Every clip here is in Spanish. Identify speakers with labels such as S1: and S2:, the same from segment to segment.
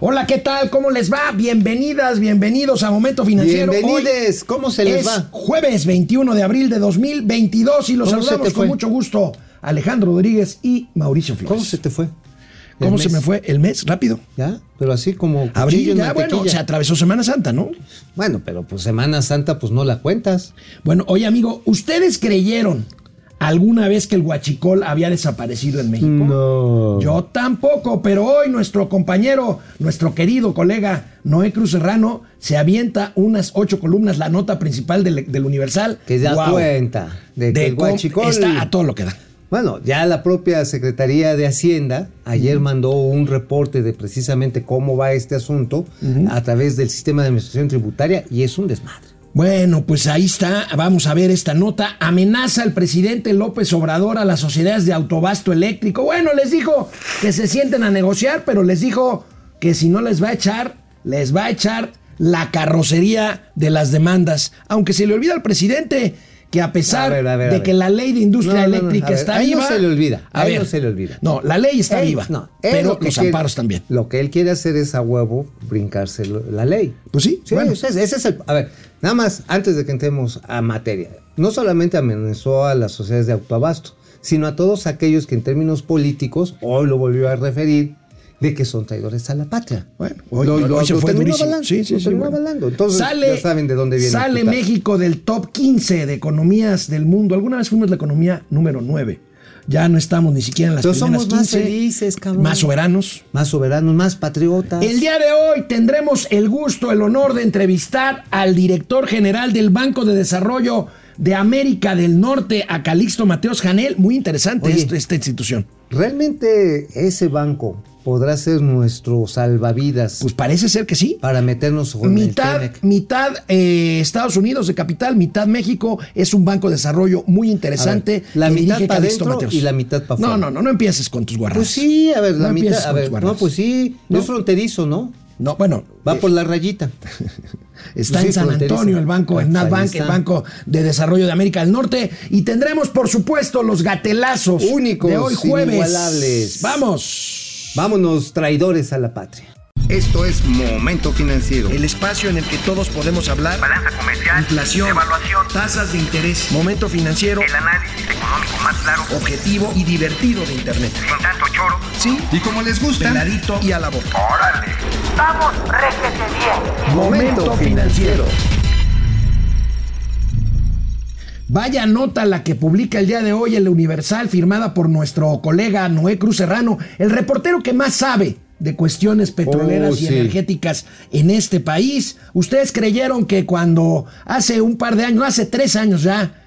S1: Hola, ¿qué tal? ¿Cómo les va? Bienvenidas, bienvenidos a Momento Financiero.
S2: Bienvenides, ¿cómo se les
S1: es
S2: va?
S1: Jueves 21 de abril de 2022 y los
S2: ¿Cómo se
S1: saludamos con mucho gusto. Alejandro Rodríguez y Mauricio Flores.
S2: ¿Cómo se te fue?
S1: ¿Cómo se me fue el mes? Rápido.
S2: ¿Ya? Pero así como
S1: Abril, ya, bueno, se atravesó Semana Santa, ¿no?
S2: Bueno, pero pues Semana Santa pues no la cuentas.
S1: Bueno, oye, amigo, ¿ustedes creyeron alguna vez que el huachicol había desaparecido en México?
S2: No.
S1: Yo tampoco, pero hoy nuestro compañero, nuestro querido colega Noé Cruz Serrano, se avienta unas ocho columnas, la nota principal del, del Universal.
S2: Que da cuenta de que el huachicol-
S1: Está a todo lo que da.
S2: Bueno, ya la propia Secretaría de Hacienda ayer mandó un reporte de precisamente cómo va este asunto a través del sistema de administración tributaria y es un desmadre.
S1: Bueno, pues ahí está, vamos a ver esta nota. Amenaza el presidente López Obrador a las sociedades de autobasto eléctrico. Bueno, les dijo que se sienten a negociar, pero les dijo que si no les va a echar, les va a echar la carrocería de las demandas. Aunque se le olvida al presidente que a pesar
S2: A ver, a ver, a
S1: de
S2: ver.
S1: que la ley de industria
S2: No, no, no,
S1: eléctrica
S2: ver,
S1: está
S2: a
S1: viva.
S2: se le olvida, a él no se le olvida.
S1: No, la ley está
S2: Él-
S1: viva. pero los
S2: quiere-
S1: amparos también.
S2: Lo que él quiere hacer es a huevo brincarse la ley.
S1: Pues sí,
S2: Sí,
S1: bueno.
S2: ese, es- ese es el. A ver, nada más, antes de que entremos a materia, no solamente amenazó a las sociedades de autoabasto, sino a todos aquellos que en términos políticos, hoy lo volvió a referir, de que son traidores a la patria.
S1: Bueno, hoy,
S2: Lo-
S1: hoy
S2: lo-
S1: se
S2: lo
S1: fue
S2: terminó
S1: durísimo.
S2: avalando,
S1: Sí, sí,
S2: lo
S1: sí,
S2: terminó
S1: bueno.
S2: avalando. Entonces, ya saben de dónde viene
S1: Sale. México del top 15 de economías del mundo. Alguna vez fuimos la economía número 9. Ya no estamos ni siquiera en las
S2: Entonces
S1: primeras
S2: somos más
S1: 15,
S2: felices, cabrón.
S1: Más soberanos.
S2: Más soberanos, más patriotas.
S1: El día de hoy tendremos el gusto, el honor de entrevistar al director general del Banco de Desarrollo de América del Norte, a Calixto Mateos Janel. Muy interesante
S2: Oye.
S1: esto- esta institución.
S2: ¿Realmente ese banco podrá ser nuestro salvavidas
S1: Pues parece ser que sí.
S2: para meternos con el
S1: mitad,
S2: Tenec?
S1: mitad eh, Estados Unidos de capital, mitad México. Es un banco de desarrollo muy interesante.
S2: Ver, la mitad
S1: dirige
S2: pa'
S1: Calixto
S2: adentro
S1: Mateos.
S2: y la mitad pa'
S1: No,
S2: afuera.
S1: no, no, no empieces con tus guarras.
S2: Pues sí, a ver, la
S1: No empieces
S2: mitad. A ver, no, pues sí,
S1: No.
S2: es fronterizo, ¿no?
S1: No, bueno,
S2: Va
S1: eh,
S2: por la rayita.
S1: Está
S2: Sí,
S1: en San. Antonio el banco, en
S2: ahí
S1: NatBank, el. Banco de Desarrollo de América del Norte. Y tendremos, por supuesto, los gatelazos
S2: Únicos,
S1: de hoy jueves.
S2: inigualables.
S1: Vamos.
S2: Vámonos, traidores a la patria.
S3: Esto es Momento Financiero.
S1: El espacio en el que todos podemos hablar.
S4: balanza comercial,
S1: Inflación,
S4: evaluación,
S1: tasas de interés, momento financiero,
S4: el análisis económico más claro,
S1: objetivo y divertido de Internet.
S4: sin tanto choro.
S1: Sí,
S3: Y como les gusta,
S1: peladito y a la boca.
S4: ¡Órale! ¡Vamos, réjete bien!
S1: Momento financiero. Vaya nota la que publica el día de hoy el Universal, firmada por nuestro colega Noé Cruz Serrano, el reportero que más sabe de cuestiones petroleras
S2: Oh,
S1: y
S2: sí.
S1: energéticas en este país. Ustedes creyeron que cuando hace un par de años, no, hace tres años ya,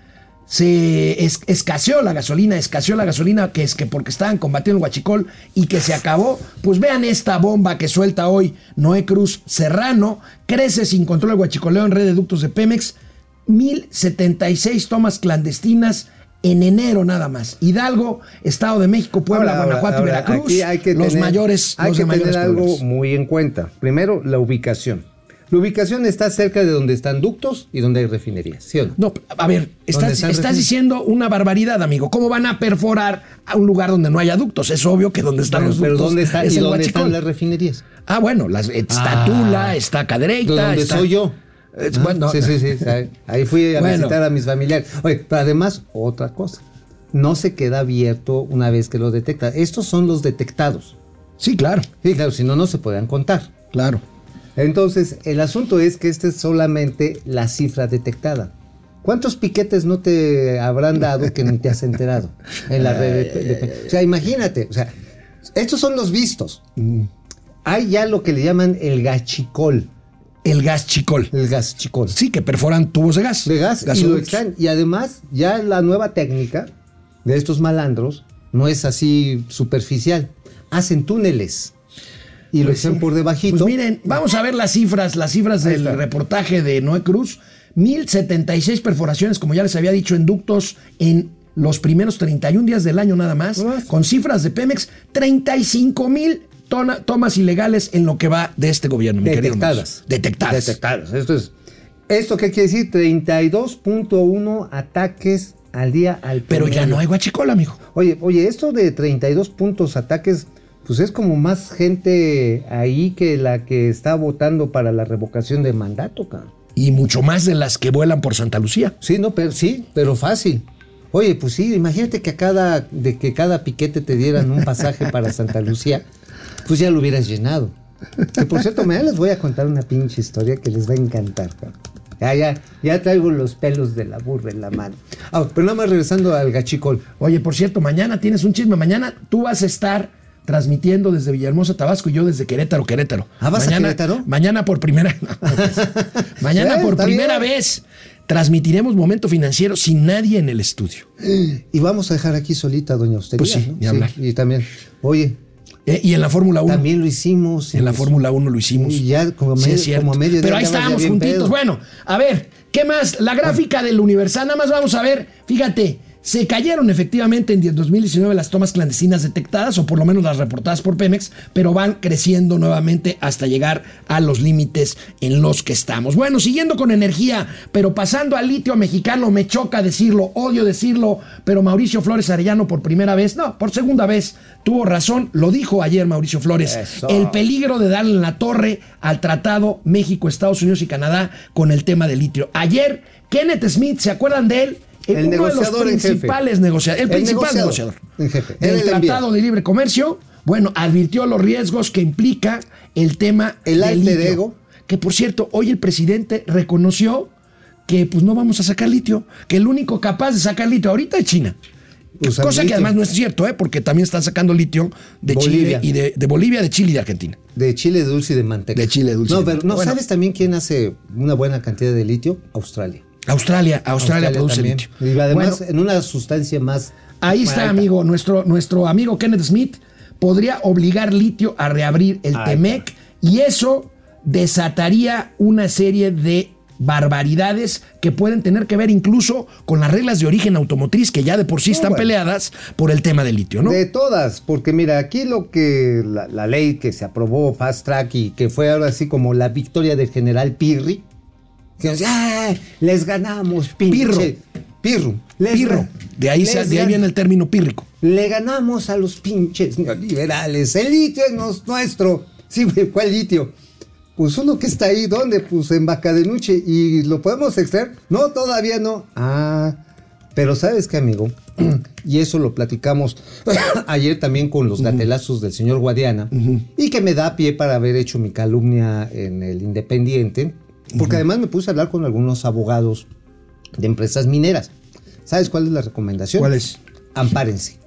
S1: se es- escaseó la gasolina, escaseó la gasolina, que es que porque estaban combatiendo el huachicol y que se acabó. Pues vean esta bomba que suelta hoy Noé Cruz Serrano. Crece sin control el huachicoleo en red de ductos de Pemex. 1076 tomas clandestinas en enero nada más. Hidalgo, Estado de México, Puebla,
S2: Ahora, ahora,
S1: Guanajuato y Veracruz.
S2: aquí hay que
S1: los
S2: tener-
S1: mayores,
S2: Hay
S1: los
S2: que
S1: mayores
S2: tener algo muy en cuenta. Primero, la ubicación. La ubicación está cerca de donde están ductos y donde hay refinerías, ¿sí o no?
S1: No, a ver, estás, diciendo una barbaridad, amigo. ¿Cómo van a perforar a un lugar donde no haya ductos? Es obvio que donde están
S2: Pero,
S1: los
S2: pero
S1: ductos
S2: ¿dónde, está,
S1: es
S2: y dónde están las refinerías?
S1: Ah, bueno, las, está
S2: Ah.
S1: Tula, está Cadereyta.
S2: ¿Dónde
S1: está-
S2: soy yo?
S1: Bueno,
S2: sí, sí, sí. ahí- Ahí fui a
S1: Bueno.
S2: visitar a mis familiares. Oye, pero además, otra cosa. No se queda abierto una vez que lo detecta. Estos son los detectados.
S1: Sí, claro,
S2: Sí, claro, si no, no se podrían contar.
S1: claro.
S2: Entonces, el asunto es que esta es solamente la cifra detectada. ¿Cuántos piquetes no te habrán dado que ni te has enterado en la red? de- de- o sea, imagínate, o sea, estos son los vistos. Hay ya lo que le llaman el gachicol,
S1: El gas chicol.
S2: el gachicol.
S1: Sí, que perforan tubos de gas.
S2: de gas y lo. Y además, ya la nueva técnica de estos malandros no es así superficial. Hacen túneles y lo
S1: Pues
S2: echan
S1: sí.
S2: por debajito.
S1: Pues miren, vamos a ver las cifras, las cifras del reportaje de Noé Cruz. 1076 perforaciones, como ya les había dicho, en ductos en los primeros 31 días del año nada más,
S2: Más.
S1: con cifras de Pemex, 35 mil tona- tomas ilegales en lo que va de este gobierno, mi querido
S2: Detectadas.
S1: Mauricio. Detectadas.
S2: Detectadas. Esto es. ¿Esto qué quiere decir? 32.1 ataques al día al
S1: Pero ya no hay guachicola, amigo.
S2: Oye, oye, esto de 32 puntos ataques, pues es como más gente ahí que la que está votando para la revocación de mandato, cabrón.
S1: Y mucho más de las que vuelan por Santa Lucía.
S2: Sí, no, pero sí, pero fácil. Oye, pues sí, imagínate que a cada, de que cada piquete te dieran un pasaje para Santa Lucía, pues ya lo hubieras llenado. Que por cierto, mañana les voy a contar una pinche historia que les va a encantar, cabrón. Ya, ya, ya traigo los pelos de la burra en la mano. Ah, pero nada más regresando al gachicol.
S1: Oye, por cierto, mañana tienes un chisme. Mañana tú vas a estar transmitiendo desde Villahermosa, Tabasco y yo desde Querétaro, Querétaro.
S2: Ah, ¿vas a
S1: mañana,
S2: Querétaro?
S1: Mañana por primera, mañana
S2: Eh,
S1: por primera
S2: bien.
S1: vez transmitiremos Momento Financiero sin nadie en el estudio.
S2: Y vamos a dejar aquí solita a Doña Austeridad.
S1: Pues sí,
S2: ¿no?
S1: ni hablar.
S2: Y también, oye,
S1: Eh, y en la Fórmula 1.
S2: también lo hicimos.
S1: En la Fórmula 1 lo hicimos.
S2: Y ya como
S1: Sí,
S2: medio-
S1: cierto.
S2: como a mediodía
S1: Pero ahí estábamos juntitos.
S2: pedo.
S1: Bueno, a ver, ¿qué más? La gráfica del Universal, nada más vamos a ver. Fíjate, se cayeron efectivamente en 2019 las tomas clandestinas detectadas, o por lo menos las reportadas por Pemex, pero van creciendo nuevamente hasta llegar a los límites en los que estamos. Bueno, siguiendo con energía, pero pasando al litio mexicano, me choca decirlo, odio decirlo, pero Mauricio Flores Arellano por primera vez, no, por segunda vez, tuvo razón, lo dijo ayer Mauricio Flores,
S2: Eso.
S1: el peligro de darle en la torre al tratado México, Estados Unidos y Canadá con el tema del litio. Ayer, Kenneth Smith, ¿se acuerdan de él?
S2: El
S1: Uno de los
S2: negociador en jefe.
S1: principales negociadores, el,
S2: El
S1: principal
S2: negociador
S1: negociador
S2: en jefe.
S1: del Tratado de Libre Comercio, bueno, advirtió los riesgos que implica el tema
S2: El
S1: del litio.
S2: ego.
S1: Que por cierto, hoy el presidente reconoció que pues no vamos a sacar litio, que el único capaz de sacar litio ahorita es China.
S2: Usan
S1: Cosa que además no es cierto, ¿eh? porque también están sacando litio de
S2: Bolivia.
S1: Chile y de, de Bolivia, de Chile y de Argentina.
S2: De chile dulce y de manteca.
S1: De chile dulce y
S2: No,
S1: de
S2: pero. ¿no
S1: Bueno.
S2: sabes también quién hace una buena cantidad de litio? Australia.
S1: Australia, Australia, produce
S2: también.
S1: litio.
S2: Y además
S1: Bueno,
S2: en una sustancia más.
S1: Ahí está,
S2: alta.
S1: amigo. Nuestro, nuestro amigo Kenneth Smith podría obligar litio a reabrir el TEMEC y eso desataría una serie de barbaridades que pueden tener que ver incluso con las reglas de origen automotriz que ya de por sí están
S2: bueno.
S1: peleadas por el tema del litio, ¿no?
S2: De todas, porque mira, aquí lo que la, la ley que se aprobó Fast Track y que fue ahora así como la victoria del general Pirri, que nos- ¡ah! les ganamos, pinche.
S1: Pirro.
S2: Pirro. Les
S1: Pirro. De ahí, se- de ahí viene el término pírrico.
S2: Le ganamos a los pinches neoliberales. El litio es nuestro. Sí, ¿cuál litio? Pues uno que está ahí, ¿dónde? Pues en Bacadenuche. ¿Y lo podemos extraer? No, todavía no. Ah, pero ¿sabes qué, amigo? y eso lo platicamos ayer también con los gatelazos del señor Guadiana. Y que me da pie para haber hecho mi calumnia en el Independiente. Porque además me puse a hablar con algunos abogados de empresas mineras. ¿Sabes cuál es la recomendación?
S1: ¿Cuál es?
S2: Ampárense.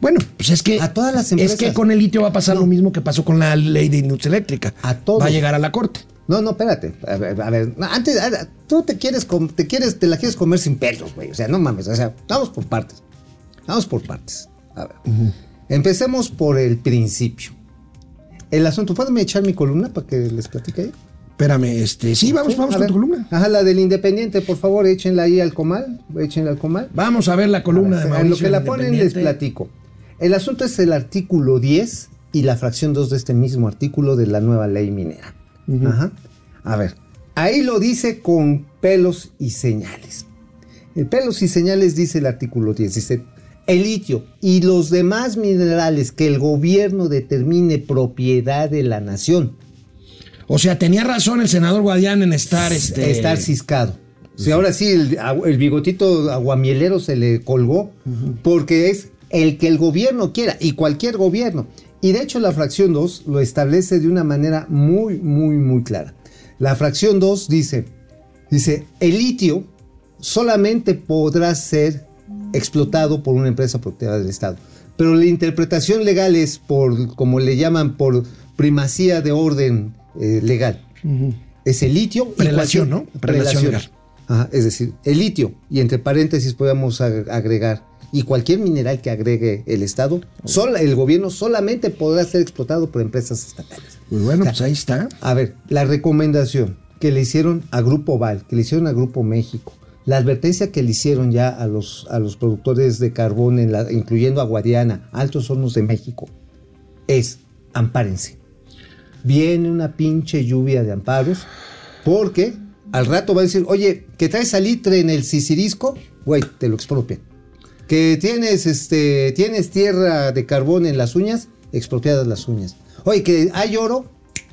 S1: Bueno, pues es que.
S2: A todas las
S1: Es
S2: empresas.
S1: que con el litio va a pasar lo mismo que pasó con la ley de industria eléctrica.
S2: A todos.
S1: Va a llegar a la corte.
S2: No, no, espérate. A ver, a ver, no, antes, a- tú te quieres, te quieres, te la quieres comer sin pelos, güey. O sea, no mames. O sea, vamos por partes. Vamos por partes. A ver. Empecemos por el principio. El asunto, ¿pueden echar mi columna para que les platique ahí?
S1: Espérame, este. Sí, vamos,
S2: Sí,
S1: vamos
S2: a
S1: con
S2: ver.
S1: tu columna.
S2: Ajá, la del Independiente, por favor, échenla ahí al comal. Échenla al comal.
S1: Vamos a ver la columna de
S2: En
S1: Mauricio.
S2: lo que
S1: en
S2: la ponen les platico. El asunto es el artículo 10 y la fracción 2 de este mismo artículo de la nueva ley minera. Ajá. A ver, ahí lo dice con pelos y señales. El pelos y señales dice el artículo 10, dice, el litio y los demás minerales que el gobierno determine propiedad de la nación,
S1: O sea, tenía razón el senador Guadián en estar este.
S2: estar ciscado. Si ahora sí, el, el bigotito aguamielero se le colgó, porque es el que el gobierno quiera, y cualquier gobierno. Y de hecho la fracción 2 lo establece de una manera muy, muy, muy clara. La fracción 2 dice, dice, el litio solamente podrá ser explotado por una empresa propiedad del Estado. Pero la interpretación legal es por, como le llaman, por primacía de orden eh, legal. Es el litio.
S1: Prelación, ¿no? Prelación legal.
S2: Ajá, es decir, el litio, y entre paréntesis podemos ag- agregar, y cualquier mineral que agregue el Estado, el gobierno solamente podrá ser explotado por empresas estatales.
S1: Pues bueno, pues ahí está.
S2: A ver, la recomendación que le hicieron a Grupo Val, que le hicieron a Grupo México, la advertencia que le hicieron ya a los, a los productores de carbón, en la- incluyendo a Guadiana, Altos Hornos de México, es ampárense. Viene una pinche lluvia de amparos, porque al rato va a decir, oye, que traes salitre en el sisirisco, güey, te lo expropian. Que tienes, este, tienes tierra de carbón en las uñas, expropiadas las uñas. Oye, que hay oro,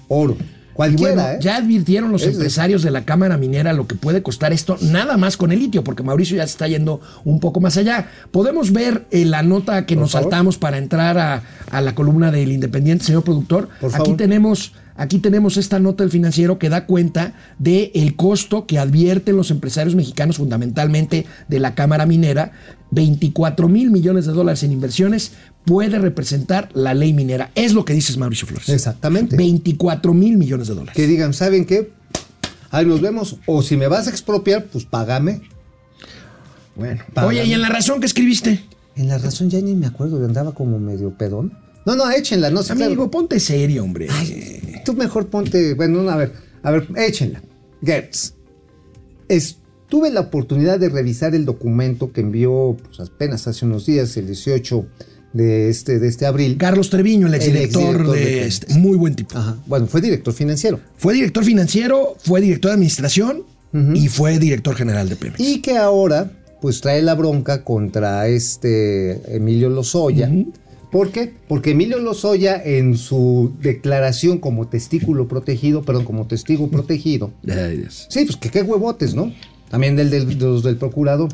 S2: oro.
S1: Y
S2: Cualquiera,
S1: bueno,
S2: ¿eh?
S1: ya advirtieron los
S2: Es
S1: empresarios de la Cámara Minera lo que puede costar esto, nada más con el litio, porque Mauricio ya se está yendo un poco más allá. Podemos ver eh, la nota que
S2: Por
S1: nos
S2: favor.
S1: saltamos para entrar a, a la columna del Independiente, señor productor.
S2: Por
S1: Aquí
S2: favor.
S1: tenemos, aquí tenemos esta nota del financiero que da cuenta del el costo que advierten los empresarios mexicanos, fundamentalmente de la Cámara Minera. 24 mil millones de dólares en inversiones puede representar la ley minera. Es lo que dices, Mauricio Flores.
S2: Exactamente.
S1: 24 mil millones de dólares.
S2: Que digan, ¿saben qué? Ahí nos vemos. O si me vas a expropiar, pues págame.
S1: Bueno.
S2: Págame.
S1: Oye, ¿y en la razón que escribiste?
S2: En la razón ya ni me acuerdo, andaba como medio pedón. No, no, échenla, no sé.
S1: Amigo,
S2: claro.
S1: ponte serio, hombre.
S2: Ay, tú mejor ponte, bueno, no, a ver, a ver, échenla. Gertz. Tuve la oportunidad de revisar el documento que envió pues, apenas hace unos días, el 18 de este, de este abril.
S1: Carlos Treviño, el exdirector
S2: exdirector
S1: de,
S2: de
S1: este, muy buen tipo.
S2: Ajá. Bueno, fue director financiero.
S1: Fue director financiero, fue director de administración y fue director general de Pemex.
S2: Y que ahora, pues trae la bronca contra este Emilio Lozoya. ¿Por qué? Porque Emilio Lozoya, en su declaración como testículo protegido, perdón, como testigo protegido. Sí, pues que qué huevotes, ¿no? También del, del, de los del procurador.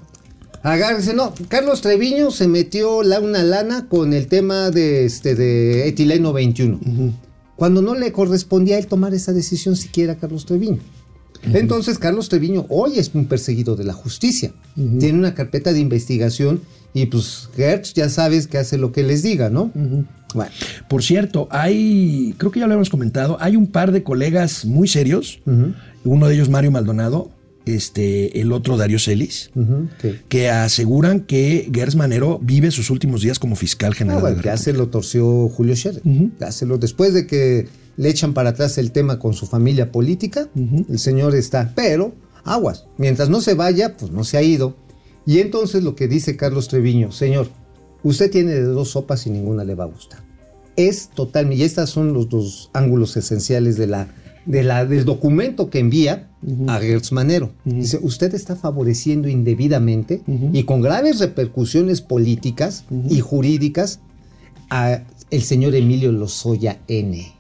S2: Agárrense, no, Carlos Treviño se metió la, una lana con el tema de, este, de etileno 21. Cuando no le correspondía a él tomar esa decisión siquiera a Carlos Treviño. Entonces, Carlos Treviño hoy es un perseguido de la justicia. Tiene una carpeta de investigación y pues Gertz ya sabes que hace lo que les diga, ¿no? Bueno,
S1: Por cierto, hay, creo que ya lo habíamos comentado, hay un par de colegas muy serios, uno de ellos Mario Maldonado, este, el otro Darío Celis,
S2: que-
S1: que aseguran que Gers Manero vive sus últimos días como fiscal
S2: Ah,
S1: general.
S2: bueno,
S1: de la
S2: ya se lo torció Julio Scherer. Ya se lo- después de que le echan para atrás el tema con su familia política, el señor está, pero aguas, mientras no se vaya, pues no se ha ido. Y entonces lo que dice Carlos Treviño, señor, usted tiene de dos sopas y ninguna le va a gustar. Es totalmente, y estos son los dos ángulos esenciales de la, de la, del documento que envía a Gertz Manero. Dice, usted está favoreciendo indebidamente y con graves repercusiones políticas y jurídicas a el señor Emilio Lozoya N.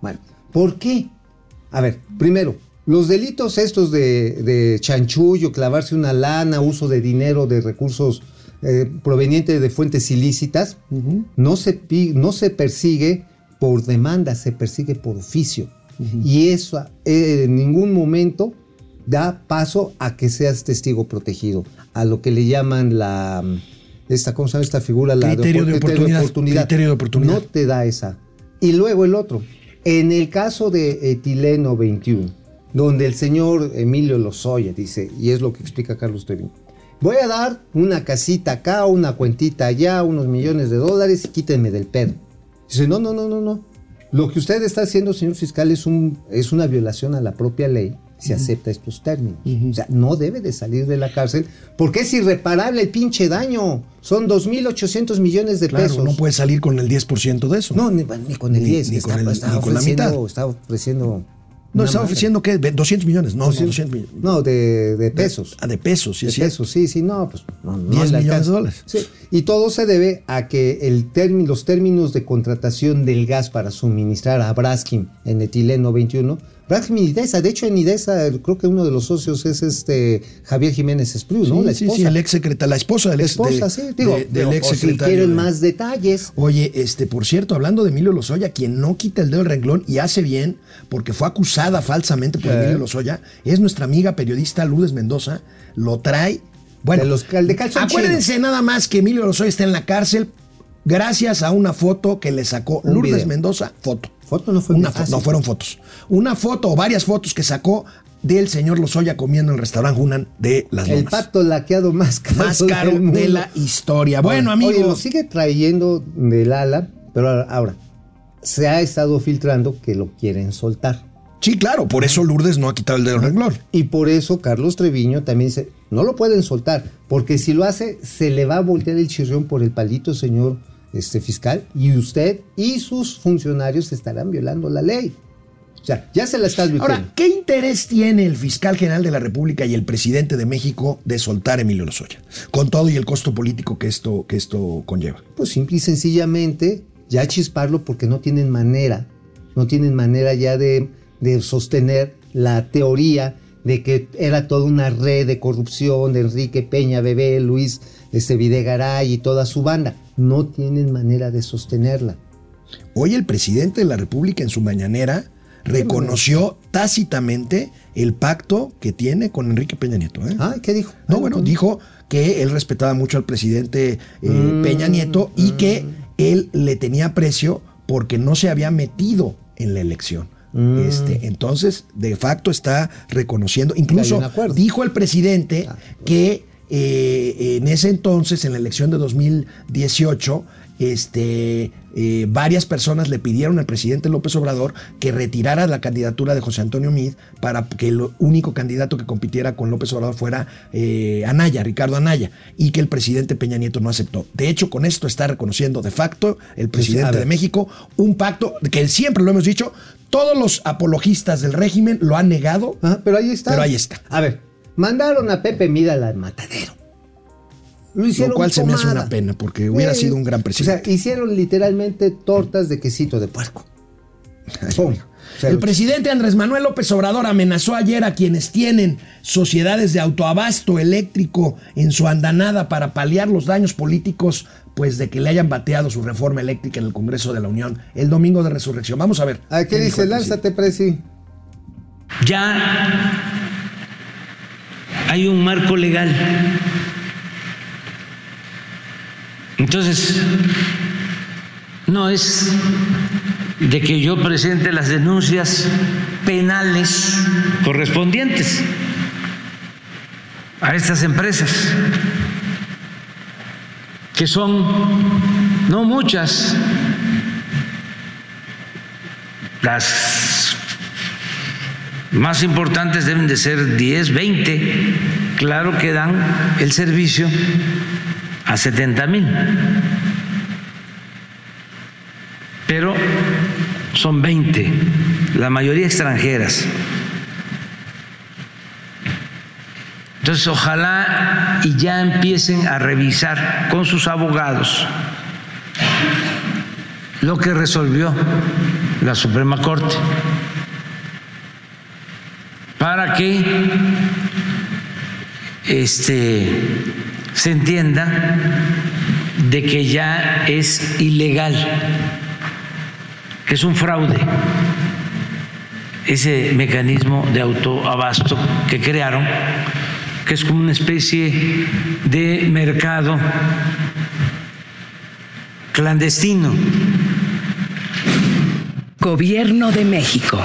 S2: Bueno, ¿por qué? A ver, primero, los delitos estos de, de chanchullo, clavarse una lana, uso de dinero, de recursos eh, provenientes de fuentes ilícitas, no, se, no se persigue por demanda, se persigue por oficio. Y eso eh, en ningún momento da paso a que seas testigo protegido, a lo que le llaman la... Esta, ¿Cómo se llama esta figura? La
S1: Criterio de oportunidad. Criterio de oportunidad.
S2: No te da esa. Y luego el otro. En el caso de etileno 21, donde el señor Emilio Lozoya dice, y es lo que explica Carlos Treviño, voy a dar una casita acá, una cuentita allá, unos millones de dólares y quítenme del pedo. Dice, no, no, no, no, no. Lo que usted está haciendo, señor fiscal, es, un, es una violación a la propia ley si acepta estos términos. O sea, no debe de salir de la cárcel porque es irreparable el pinche daño. Son 2.800 millones de
S1: Claro,
S2: pesos.
S1: no puede salir con el 10% de eso.
S2: No, ni, ni con el
S1: Ni-
S2: 10,
S1: ni
S2: está,
S1: con el-
S2: está
S1: ni con la mitad.
S2: Está ofreciendo.
S1: No, estaba ofreciendo que 200 millones, no, no, 200 millones.
S2: No, de, de pesos.
S1: Ah, de pesos, sí,
S2: de
S1: sí.
S2: pesos, sí, sí, no, pues no, no
S1: 10
S2: le
S1: millones de dólares.
S2: Sí, Y todo se debe a que el término- los términos de contratación del gas para suministrar a Braskim en etileno 21, Braskim y Idesa, de hecho en Idesa creo que uno de los socios es este Javier Jiménez Espriu, ¿no?
S1: Sí,
S2: La
S1: sí,
S2: esposa.
S1: sí, el ex secretario, la esposa del ex
S2: esposa,
S1: de-
S2: sí, digo,
S1: de-
S2: pero,
S1: del ex
S2: o si
S1: secretario.
S2: quieren más detalles.
S1: Oye, este, por cierto, hablando de Emilio Lozoya, quien no quita el dedo del renglón y hace bien, porque fue acusada falsamente por. Emilio Lozoya, es nuestra amiga periodista Lourdes Mendoza, lo trae. Bueno,
S2: De los de
S1: acuérdense nada más que Emilio Lozoya está en la cárcel gracias a una foto que le sacó
S2: Un
S1: Lourdes
S2: video.
S1: Mendoza, foto.
S2: Foto no fue
S1: una foto,
S2: fácil.
S1: no fueron fotos. Una foto o varias fotos que sacó del señor Lozoya comiendo en el restaurante Hunan de Las
S2: El
S1: Lomas.
S2: pato laqueado más caro,
S1: más caro
S2: del mundo.
S1: de la historia. Bueno,
S2: Oye,
S1: amigos.
S2: lo sigue trayendo del ala, pero ahora, ahora, se ha estado filtrando que lo quieren soltar.
S1: Sí, claro, por eso Lourdes no ha quitado el dedo renglón.
S2: Y por eso Carlos Treviño también dice, no lo pueden soltar, porque si lo hace, se le va a voltear el chirrión por el palito, señor este, fiscal, y usted y sus funcionarios estarán violando la ley. O sea, ya se la está advirtiendo.
S1: Ahora, ¿qué interés tiene el fiscal general de la República y el presidente de México de soltar a Emilio Lozoya? Con todo y el costo político que esto, que esto conlleva.
S2: Pues simple y sencillamente ya chisparlo porque no tienen manera, no tienen manera ya de, de sostener la teoría de que era toda una red de corrupción de Enrique Peña, Bebé, Luis este, Videgaray y toda su banda. No tienen manera de sostenerla.
S1: Hoy el presidente de la República en su mañanera reconoció tácitamente el pacto que tiene con Enrique Peña Nieto. ¿eh?
S2: Ah, ¿qué dijo?
S1: No, bueno,
S2: no.
S1: dijo que él respetaba mucho al presidente eh,
S2: Mm,
S1: Peña Nieto y que él le tenía aprecio porque no se había metido en la elección.
S2: Mm.
S1: Este, entonces, de facto está reconociendo, incluso dijo el presidente
S2: Ah.
S1: que eh, en ese entonces, en la elección de 2018, este, eh, varias personas le pidieron al presidente López Obrador que retirara la candidatura de José Antonio Mid para que el único candidato que compitiera con López Obrador fuera eh, Anaya, Ricardo Anaya, y que el presidente Peña Nieto no aceptó. De hecho, con esto está reconociendo de facto el presidente de México un pacto que siempre lo hemos dicho, todos los apologistas del régimen lo han negado.
S2: Pero ahí está.
S1: Pero ahí está.
S2: A ver, mandaron a Pepe Mira al matadero. Lo hicieron
S1: Lo cual se me hace una pena, porque hubiera sido un gran presidente.
S2: O sea, hicieron literalmente tortas de quesito de puerco. Pum.
S1: El presidente Andrés Manuel López Obrador amenazó ayer a quienes tienen sociedades de autoabasto eléctrico en su andanada para paliar los daños políticos, pues de que le hayan bateado su reforma eléctrica en el Congreso de la Unión el domingo de resurrección. Vamos a ver.
S2: ¿A qué
S1: dijo
S2: dice? Lánzate, Presi.
S5: ya hay un marco legal. Entonces, no es de que yo presente las denuncias penales correspondientes a estas empresas, que son no muchas, las más importantes deben de ser 10, 20, claro que dan el servicio a 70 mil, pero son 20, la mayoría extranjeras. Entonces, ojalá y ya empiecen a revisar con sus abogados lo que resolvió la Suprema Corte para que este se entienda de que ya es ilegal, que es un fraude ese mecanismo de autoabasto que crearon, que es como una especie de mercado clandestino.
S6: Gobierno de México.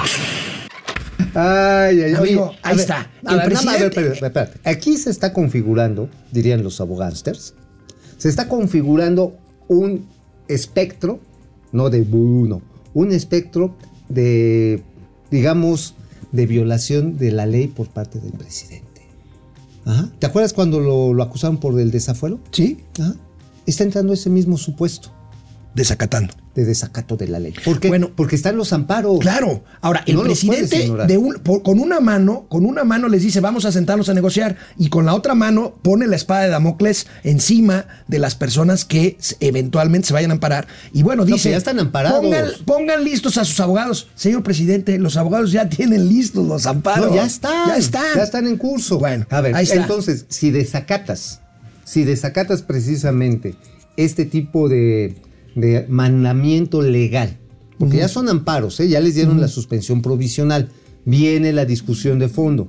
S2: Ay, ay,
S1: Amigo,
S2: oye,
S1: ahí
S2: ver,
S1: está.
S2: a
S1: El
S2: ver, nada más, a ver,
S1: presidente-
S2: espérate, espérate. Aquí se está configurando, dirían los abogánsters, se está configurando un espectro, no de uno, un espectro de, digamos, de violación de la ley por parte del presidente. Ajá. ¿Te acuerdas cuando lo, lo acusaron por el desafuero?
S1: Sí,
S2: Ajá. Está entrando ese mismo supuesto
S1: desacatando.
S2: de desacato de la ley. ¿Por qué?
S1: Bueno,
S2: porque están los amparos.
S1: Claro. Ahora, el
S2: No
S1: presidente
S2: ignorar.
S1: de un- por- con una mano, con una mano les dice vamos a sentarnos a negociar y con la otra mano pone la espada de Damocles encima de las personas que eventualmente se vayan a amparar. Y bueno,
S2: No,
S1: dice,
S2: ya están amparados.
S1: Pongan, pongan listos a sus abogados. Señor presidente, los abogados ya tienen listos los amparos.
S2: No, ya están.
S1: Ya están.
S2: Ya están en curso.
S1: Bueno,
S2: a ver,
S1: ahí está.
S2: entonces, si desacatas, si desacatas precisamente este tipo de, de mandamiento legal, porque ya son amparos, ¿eh? ya les dieron la suspensión provisional, viene la discusión de fondo.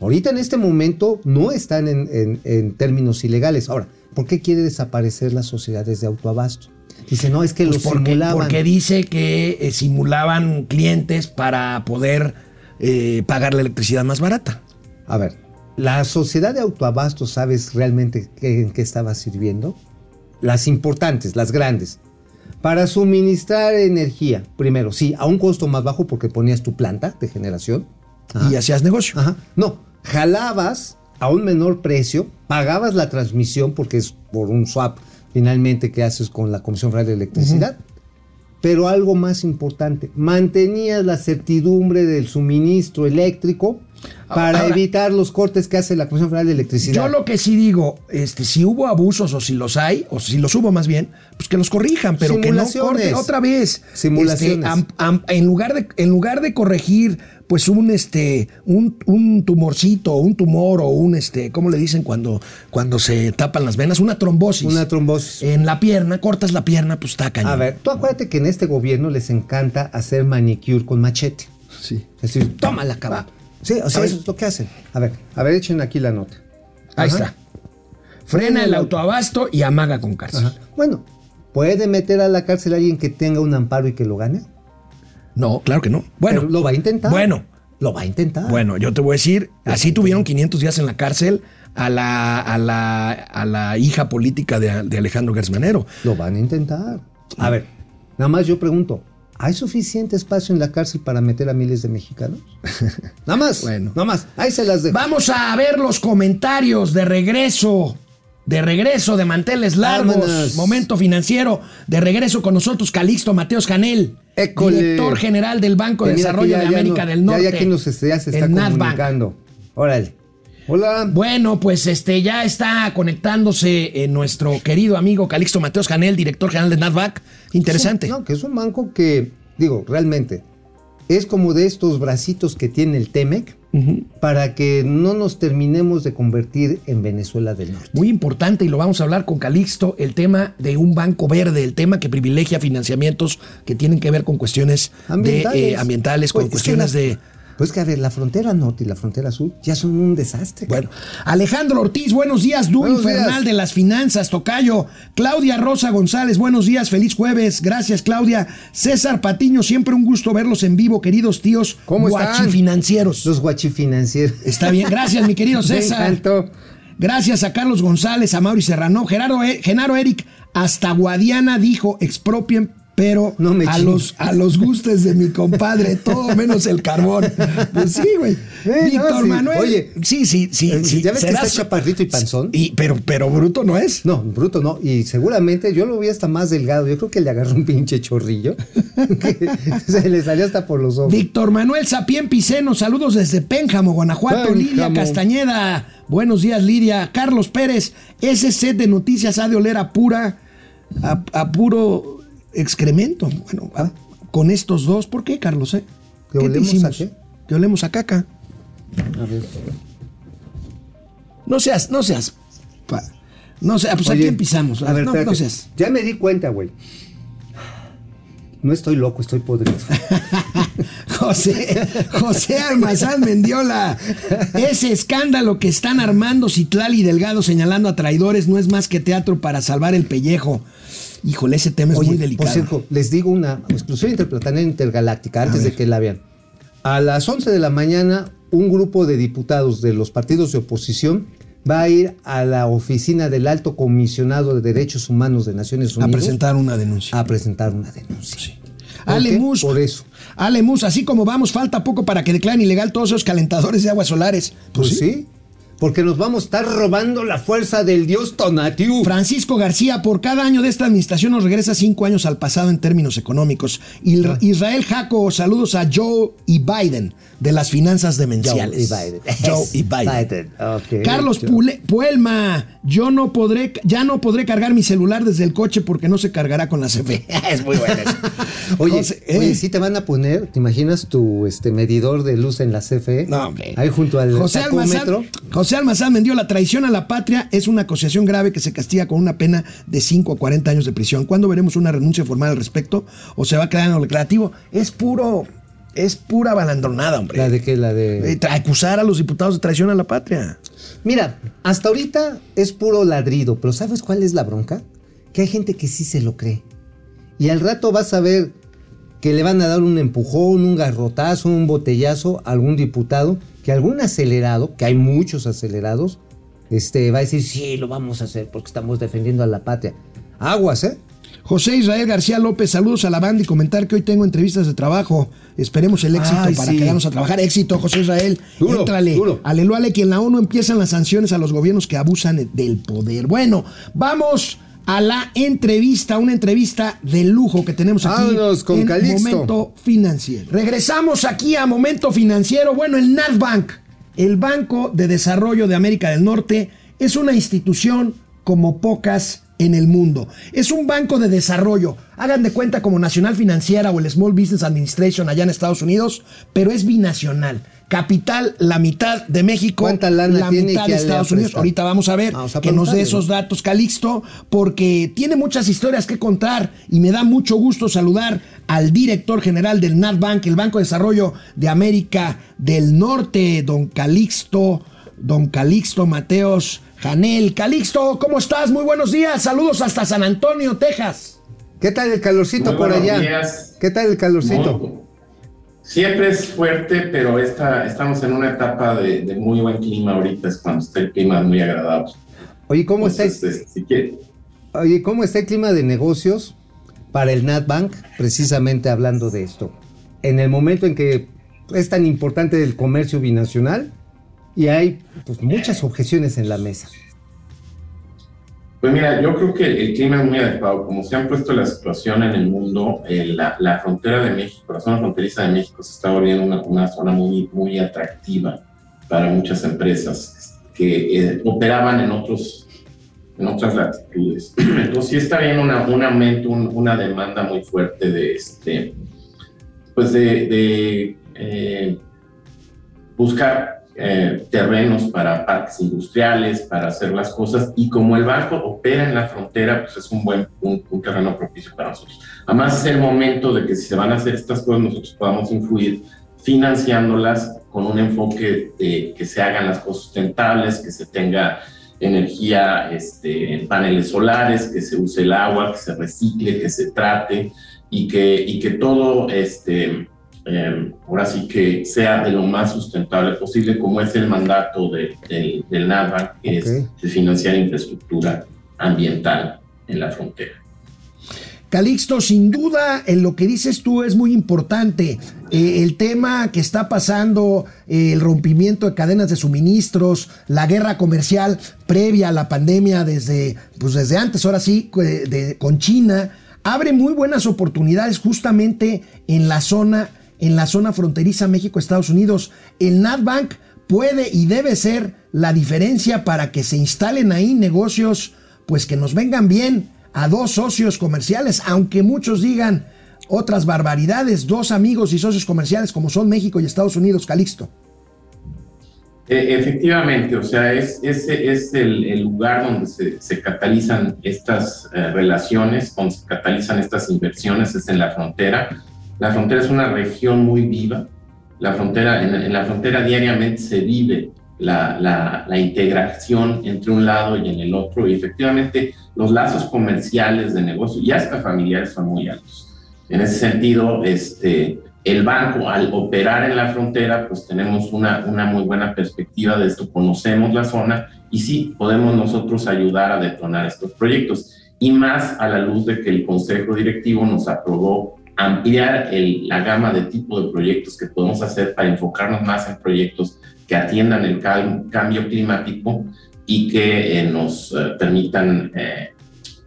S2: Ahorita en este momento no están en, en- en términos ilegales. Ahora, ¿por qué quiere desaparecer las sociedades de autoabasto? Dice, no, es que
S1: Pues
S2: los
S1: porque,
S2: simulaban.
S1: porque dice que eh, simulaban clientes para poder eh, pagar la electricidad más barata.
S2: A ver, ¿la sociedad de autoabasto sabes realmente qué- en qué estaba sirviendo? Las importantes, las grandes. Para suministrar energía, primero, sí, a un costo más bajo porque ponías tu planta de generación. Ajá.
S1: Y hacías negocio.
S2: Ajá. No, jalabas a un menor precio, pagabas la transmisión porque es por un swap finalmente que haces con la Comisión Federal de Electricidad. Pero algo más importante, mantenías la certidumbre del suministro eléctrico para
S1: Ahora-
S2: evitar los cortes que hace la Comisión Federal de Electricidad.
S1: Yo lo que sí digo, este, si hubo abusos o si los hay, o si los hubo más bien, pues que los corrijan, pero que no
S2: Simulaciones.
S1: corten otra vez.
S2: Simulaciones.
S1: Este, am- am- en, lugar de, en lugar de corregir, pues un este, un, un tumorcito, un tumor, o un este, ¿cómo le dicen cuando, cuando se tapan las venas? Una trombosis.
S2: Una trombosis.
S1: En la pierna, cortas la pierna, pues está cañón.
S2: A ver, tú acuérdate que en este gobierno les encanta hacer manicure con machete.
S1: Sí.
S2: Es decir, toma la cama. Sí, o sea,
S1: A ver.
S2: eso es lo que hacen. A ver, a ver, echen aquí la nota.
S1: Ahí
S2: Ajá.
S1: está. Frena el autoabasto y amaga con cárcel.
S2: Ajá. Bueno, ¿puede meter a la cárcel a alguien que tenga un amparo y que lo gane?
S1: No, claro que no. Bueno,
S2: Pero lo va a intentar.
S1: Bueno,
S2: Lo va a intentar.
S1: Bueno, yo te voy a decir, así tuvieron 500 días en la cárcel a la, a la, a la hija política de, de Alejandro Gersmanero.
S2: Lo van a intentar. A ver, nada más yo pregunto, ¿hay suficiente espacio en la cárcel para meter a miles de mexicanos? nada más.
S1: Bueno.
S2: Nada más. Ahí se las dejo.
S1: Vamos a ver los comentarios de regreso. De regreso de manteles largos,
S2: Vámonos.
S1: momento financiero, de regreso con nosotros Calixto Mateos Canel,
S2: École.
S1: director general del Banco de
S2: Eh,
S1: Desarrollo
S2: ya-
S1: de
S2: ya
S1: América
S2: no-
S1: del Norte.
S2: Ya, ya aquí nos este, ya se está comunicando. Órale. Hola.
S1: Bueno, pues este ya está conectándose eh, nuestro querido amigo Calixto Mateos Canel, director general de NADVAC. Interesante.
S2: No, que es un banco que, digo, realmente, es como de estos bracitos que tiene el TEMEC para que no nos terminemos de convertir en Venezuela del Norte.
S1: Muy importante, y lo vamos a hablar con Calixto, el tema de un banco verde, el tema que privilegia financiamientos que tienen que ver con cuestiones
S2: Ambientales.
S1: de, eh, ambientales, con
S2: Oye, es que
S1: cuestiones
S2: la-
S1: de...
S2: Pues que a ver, la frontera norte y la frontera sur ya son un desastre.
S1: Bueno, Alejandro Ortiz, buenos días,
S2: Buenos
S1: infernal
S2: días.
S1: de las finanzas, Tocayo. Claudia Rosa González, buenos días, feliz jueves, gracias Claudia. César Patiño, siempre un gusto verlos en vivo, queridos tíos
S2: ¿Cómo están?
S1: guachifinancieros.
S2: Los guachifinancieros.
S1: Está bien, gracias mi querido César. Gracias a Carlos González, a Mauri Serrano, Gerardo, E- Genaro Eric, hasta Guadiana dijo, expropien, pero
S2: No me
S1: a, los, a los gustes de mi compadre, todo menos el carbón. Pues sí, güey.
S2: Eh, no,
S1: Víctor
S2: sí.
S1: Manuel.
S2: Oye,
S1: sí, sí, sí.
S2: eh,
S1: sí.
S2: ¿ya ves que está chaparrito y panzón?
S1: Y, pero, pero bruto no es.
S2: No, bruto no. Y seguramente yo lo vi hasta más delgado. Yo creo que le agarró un pinche chorrillo. se le salió hasta por los ojos.
S1: Víctor Manuel Sapien Piceno, saludos desde Pénjamo, Guanajuato.
S2: Pénjamo.
S1: Lidia Castañeda, buenos días, Lidia. Carlos Pérez, ese set de noticias ha de oler a pura, a, a puro excremento. Bueno, con estos dos, ¿por qué, Carlos? eh?
S2: ¿Que
S1: te
S2: olemos a qué?
S1: Que olemos a caca.
S2: A ver.
S1: No seas, no seas. pa- no seas, pues
S2: Oye,
S1: aquí empezamos.
S2: A ver,
S1: no, seas.
S2: Ya me di cuenta, güey. No estoy loco, estoy podrido.
S1: José, José Almazán Mendiola. Ese escándalo que están armando Citlal y Delgado señalando a traidores no es más que teatro para salvar el pellejo. Híjole, ese tema es muy delicado.
S2: Por cierto, les digo una exclusiva interplanetaria intergaláctica antes de que la vean. A las 11 de la mañana, un grupo de diputados de los partidos de oposición va a ir a la oficina del Alto Comisionado de Derechos Humanos de Naciones
S1: a
S2: Unidas
S1: presentar una denuncia.
S2: a presentar una denuncia. ¿Por
S1: Ale
S2: qué?
S1: Mus.
S2: Por eso.
S1: Ale Mus, así como vamos, falta poco para que declaren ilegal todos esos calentadores de aguas solares.
S2: Pues sí. Porque nos vamos a estar robando la fuerza del dios Tonatiuh.
S1: Francisco García, por cada año de esta administración nos regresa cinco años al pasado en términos económicos.
S2: Ah.
S1: Israel Jaco, saludos a Joe y Biden de las finanzas demenciales.
S2: Joe y Biden.
S1: Joe y Biden. Carlos
S2: Joe.
S1: Puelma, yo no podré, ya no podré cargar mi celular desde el coche porque no se cargará con la CFE. es muy bueno eso.
S2: Oye,
S1: José, eh.
S2: oye, sí te van a poner, ¿te imaginas tu este medidor de luz en la CFE?
S1: No, hombre.
S2: Ahí junto al
S1: José
S2: tacómetro.
S1: Almazán, José Almazán vendió la traición a la patria es una acusación grave que se castiga con una pena de 5 a 40 años de prisión. ¿Cuándo veremos una renuncia formal al respecto? ¿O se va a quedar en lo declarativo? Es puro, es pura balandronada, hombre.
S2: ¿La de qué? La de...
S1: Acusar a los diputados de traición a la patria.
S2: Mira, hasta ahorita es puro ladrido, pero ¿sabes cuál es la bronca? Que hay gente que sí se lo cree. Y al rato vas a ver que le van a dar un empujón, un garrotazo, un botellazo a algún diputado, que algún acelerado, que hay muchos acelerados, este, va a decir, sí, lo vamos a hacer porque estamos defendiendo a la patria. Aguas, ¿eh?
S1: José Israel García López, saludos a la banda y comentar que hoy tengo entrevistas de trabajo. Esperemos el éxito
S2: Ay,
S1: para
S2: sí.
S1: quedarnos a trabajar. Éxito, José Israel.
S2: Duro,
S1: Éntrale.
S2: duro.
S1: Aleluya, que en la ONU empiezan las sanciones a los gobiernos que abusan del poder. Bueno, vamos a la entrevista, una entrevista de lujo que tenemos aquí
S2: Vámonos con
S1: en
S2: Calixto.
S1: Momento Financiero. Regresamos aquí a Momento Financiero. Bueno, el NatBank el Banco de Desarrollo de América del Norte es una institución como pocas en el mundo. Es un banco de desarrollo. Hagan de cuenta como Nacional Financiera o el Small Business Administration allá en Estados Unidos, pero es binacional. Capital, la mitad de México,
S2: ¿Cuánta lana
S1: la
S2: tiene
S1: mitad de Estados Unidos. Ahorita vamos a ver
S2: Vamos a
S1: que nos dé esos datos, Calixto, porque tiene muchas historias que contar y me da mucho gusto saludar al director general del NatBank, el Banco de Desarrollo de América del Norte, don Calixto, don Calixto Mateos Janel. Calixto, ¿cómo estás? Muy buenos días. Saludos hasta San Antonio, Texas.
S2: ¿Qué tal el calorcito
S7: Muy
S2: por
S7: buenos
S2: allá?
S7: días.
S2: ¿Qué tal el calorcito?
S7: Muy- Siempre es fuerte, pero esta, estamos en una etapa de, de muy buen clima ahorita, es cuando está el clima muy agradable.
S2: Oye, ¿cómo está,
S7: Entonces, este, si quiere-
S2: oye, ¿cómo está el clima de negocios para el NatBank? Precisamente hablando de esto. En el momento en que es tan importante el comercio binacional y hay pues, muchas objeciones en la mesa.
S7: Pues mira, yo creo que el clima es muy adecuado. Como se han puesto la situación en el mundo, eh, la, la frontera de México, la zona fronteriza de México se está volviendo una, una zona muy, muy atractiva para muchas empresas que eh, operaban en, otros, en otras latitudes. Entonces sí está bien una, un aumento, un- una demanda muy fuerte de, este, pues de, de, eh, buscar eh, terrenos para parques industriales, para hacer las cosas, y como el banco opera en la frontera, pues es un buen un, un terreno propicio para nosotros. Además es el momento de que si se van a hacer estas cosas, nosotros podamos influir financiándolas con un enfoque de que se hagan las cosas sustentables, que se tenga energía este, en paneles solares, que se use el agua, que se recicle, que se trate y que, y que todo este, eh, ahora sí que sea de lo más sustentable posible, como es el mandato de, del- del NADBAN, que es de financiar infraestructura ambiental en la frontera.
S1: Calixto, sin duda, en lo que dices tú es muy importante. Eh, el tema que está pasando, eh, el rompimiento de cadenas de suministros, la guerra comercial previa a la pandemia desde, pues desde antes, ahora sí, eh, de- con China, abre muy buenas oportunidades justamente en la zona, en la zona fronteriza México-Estados Unidos. El NatBank puede y debe ser la diferencia para que se instalen ahí negocios, pues que nos vengan bien a dos socios comerciales, aunque muchos digan otras barbaridades, dos amigos y socios comerciales como son México y Estados Unidos, Calixto.
S7: Eh, efectivamente, o sea, es, ese es el, lugar donde se, se catalizan estas eh, relaciones, donde se catalizan estas inversiones, es en la frontera. La frontera es una región muy viva. La frontera, en, la frontera diariamente se vive la, la, la integración entre un lado y en el otro, y efectivamente los lazos comerciales de negocio y hasta familiares son muy altos. En ese sentido, este, el banco, al operar en la frontera, pues tenemos una, una muy buena perspectiva de esto, conocemos la zona y sí podemos nosotros ayudar a detonar estos proyectos. Y más a la luz de que el Consejo Directivo nos aprobó ampliar el- la gama de tipo de proyectos que podemos hacer para enfocarnos más en proyectos que atiendan el cal- cambio climático y que eh, nos eh, permitan eh,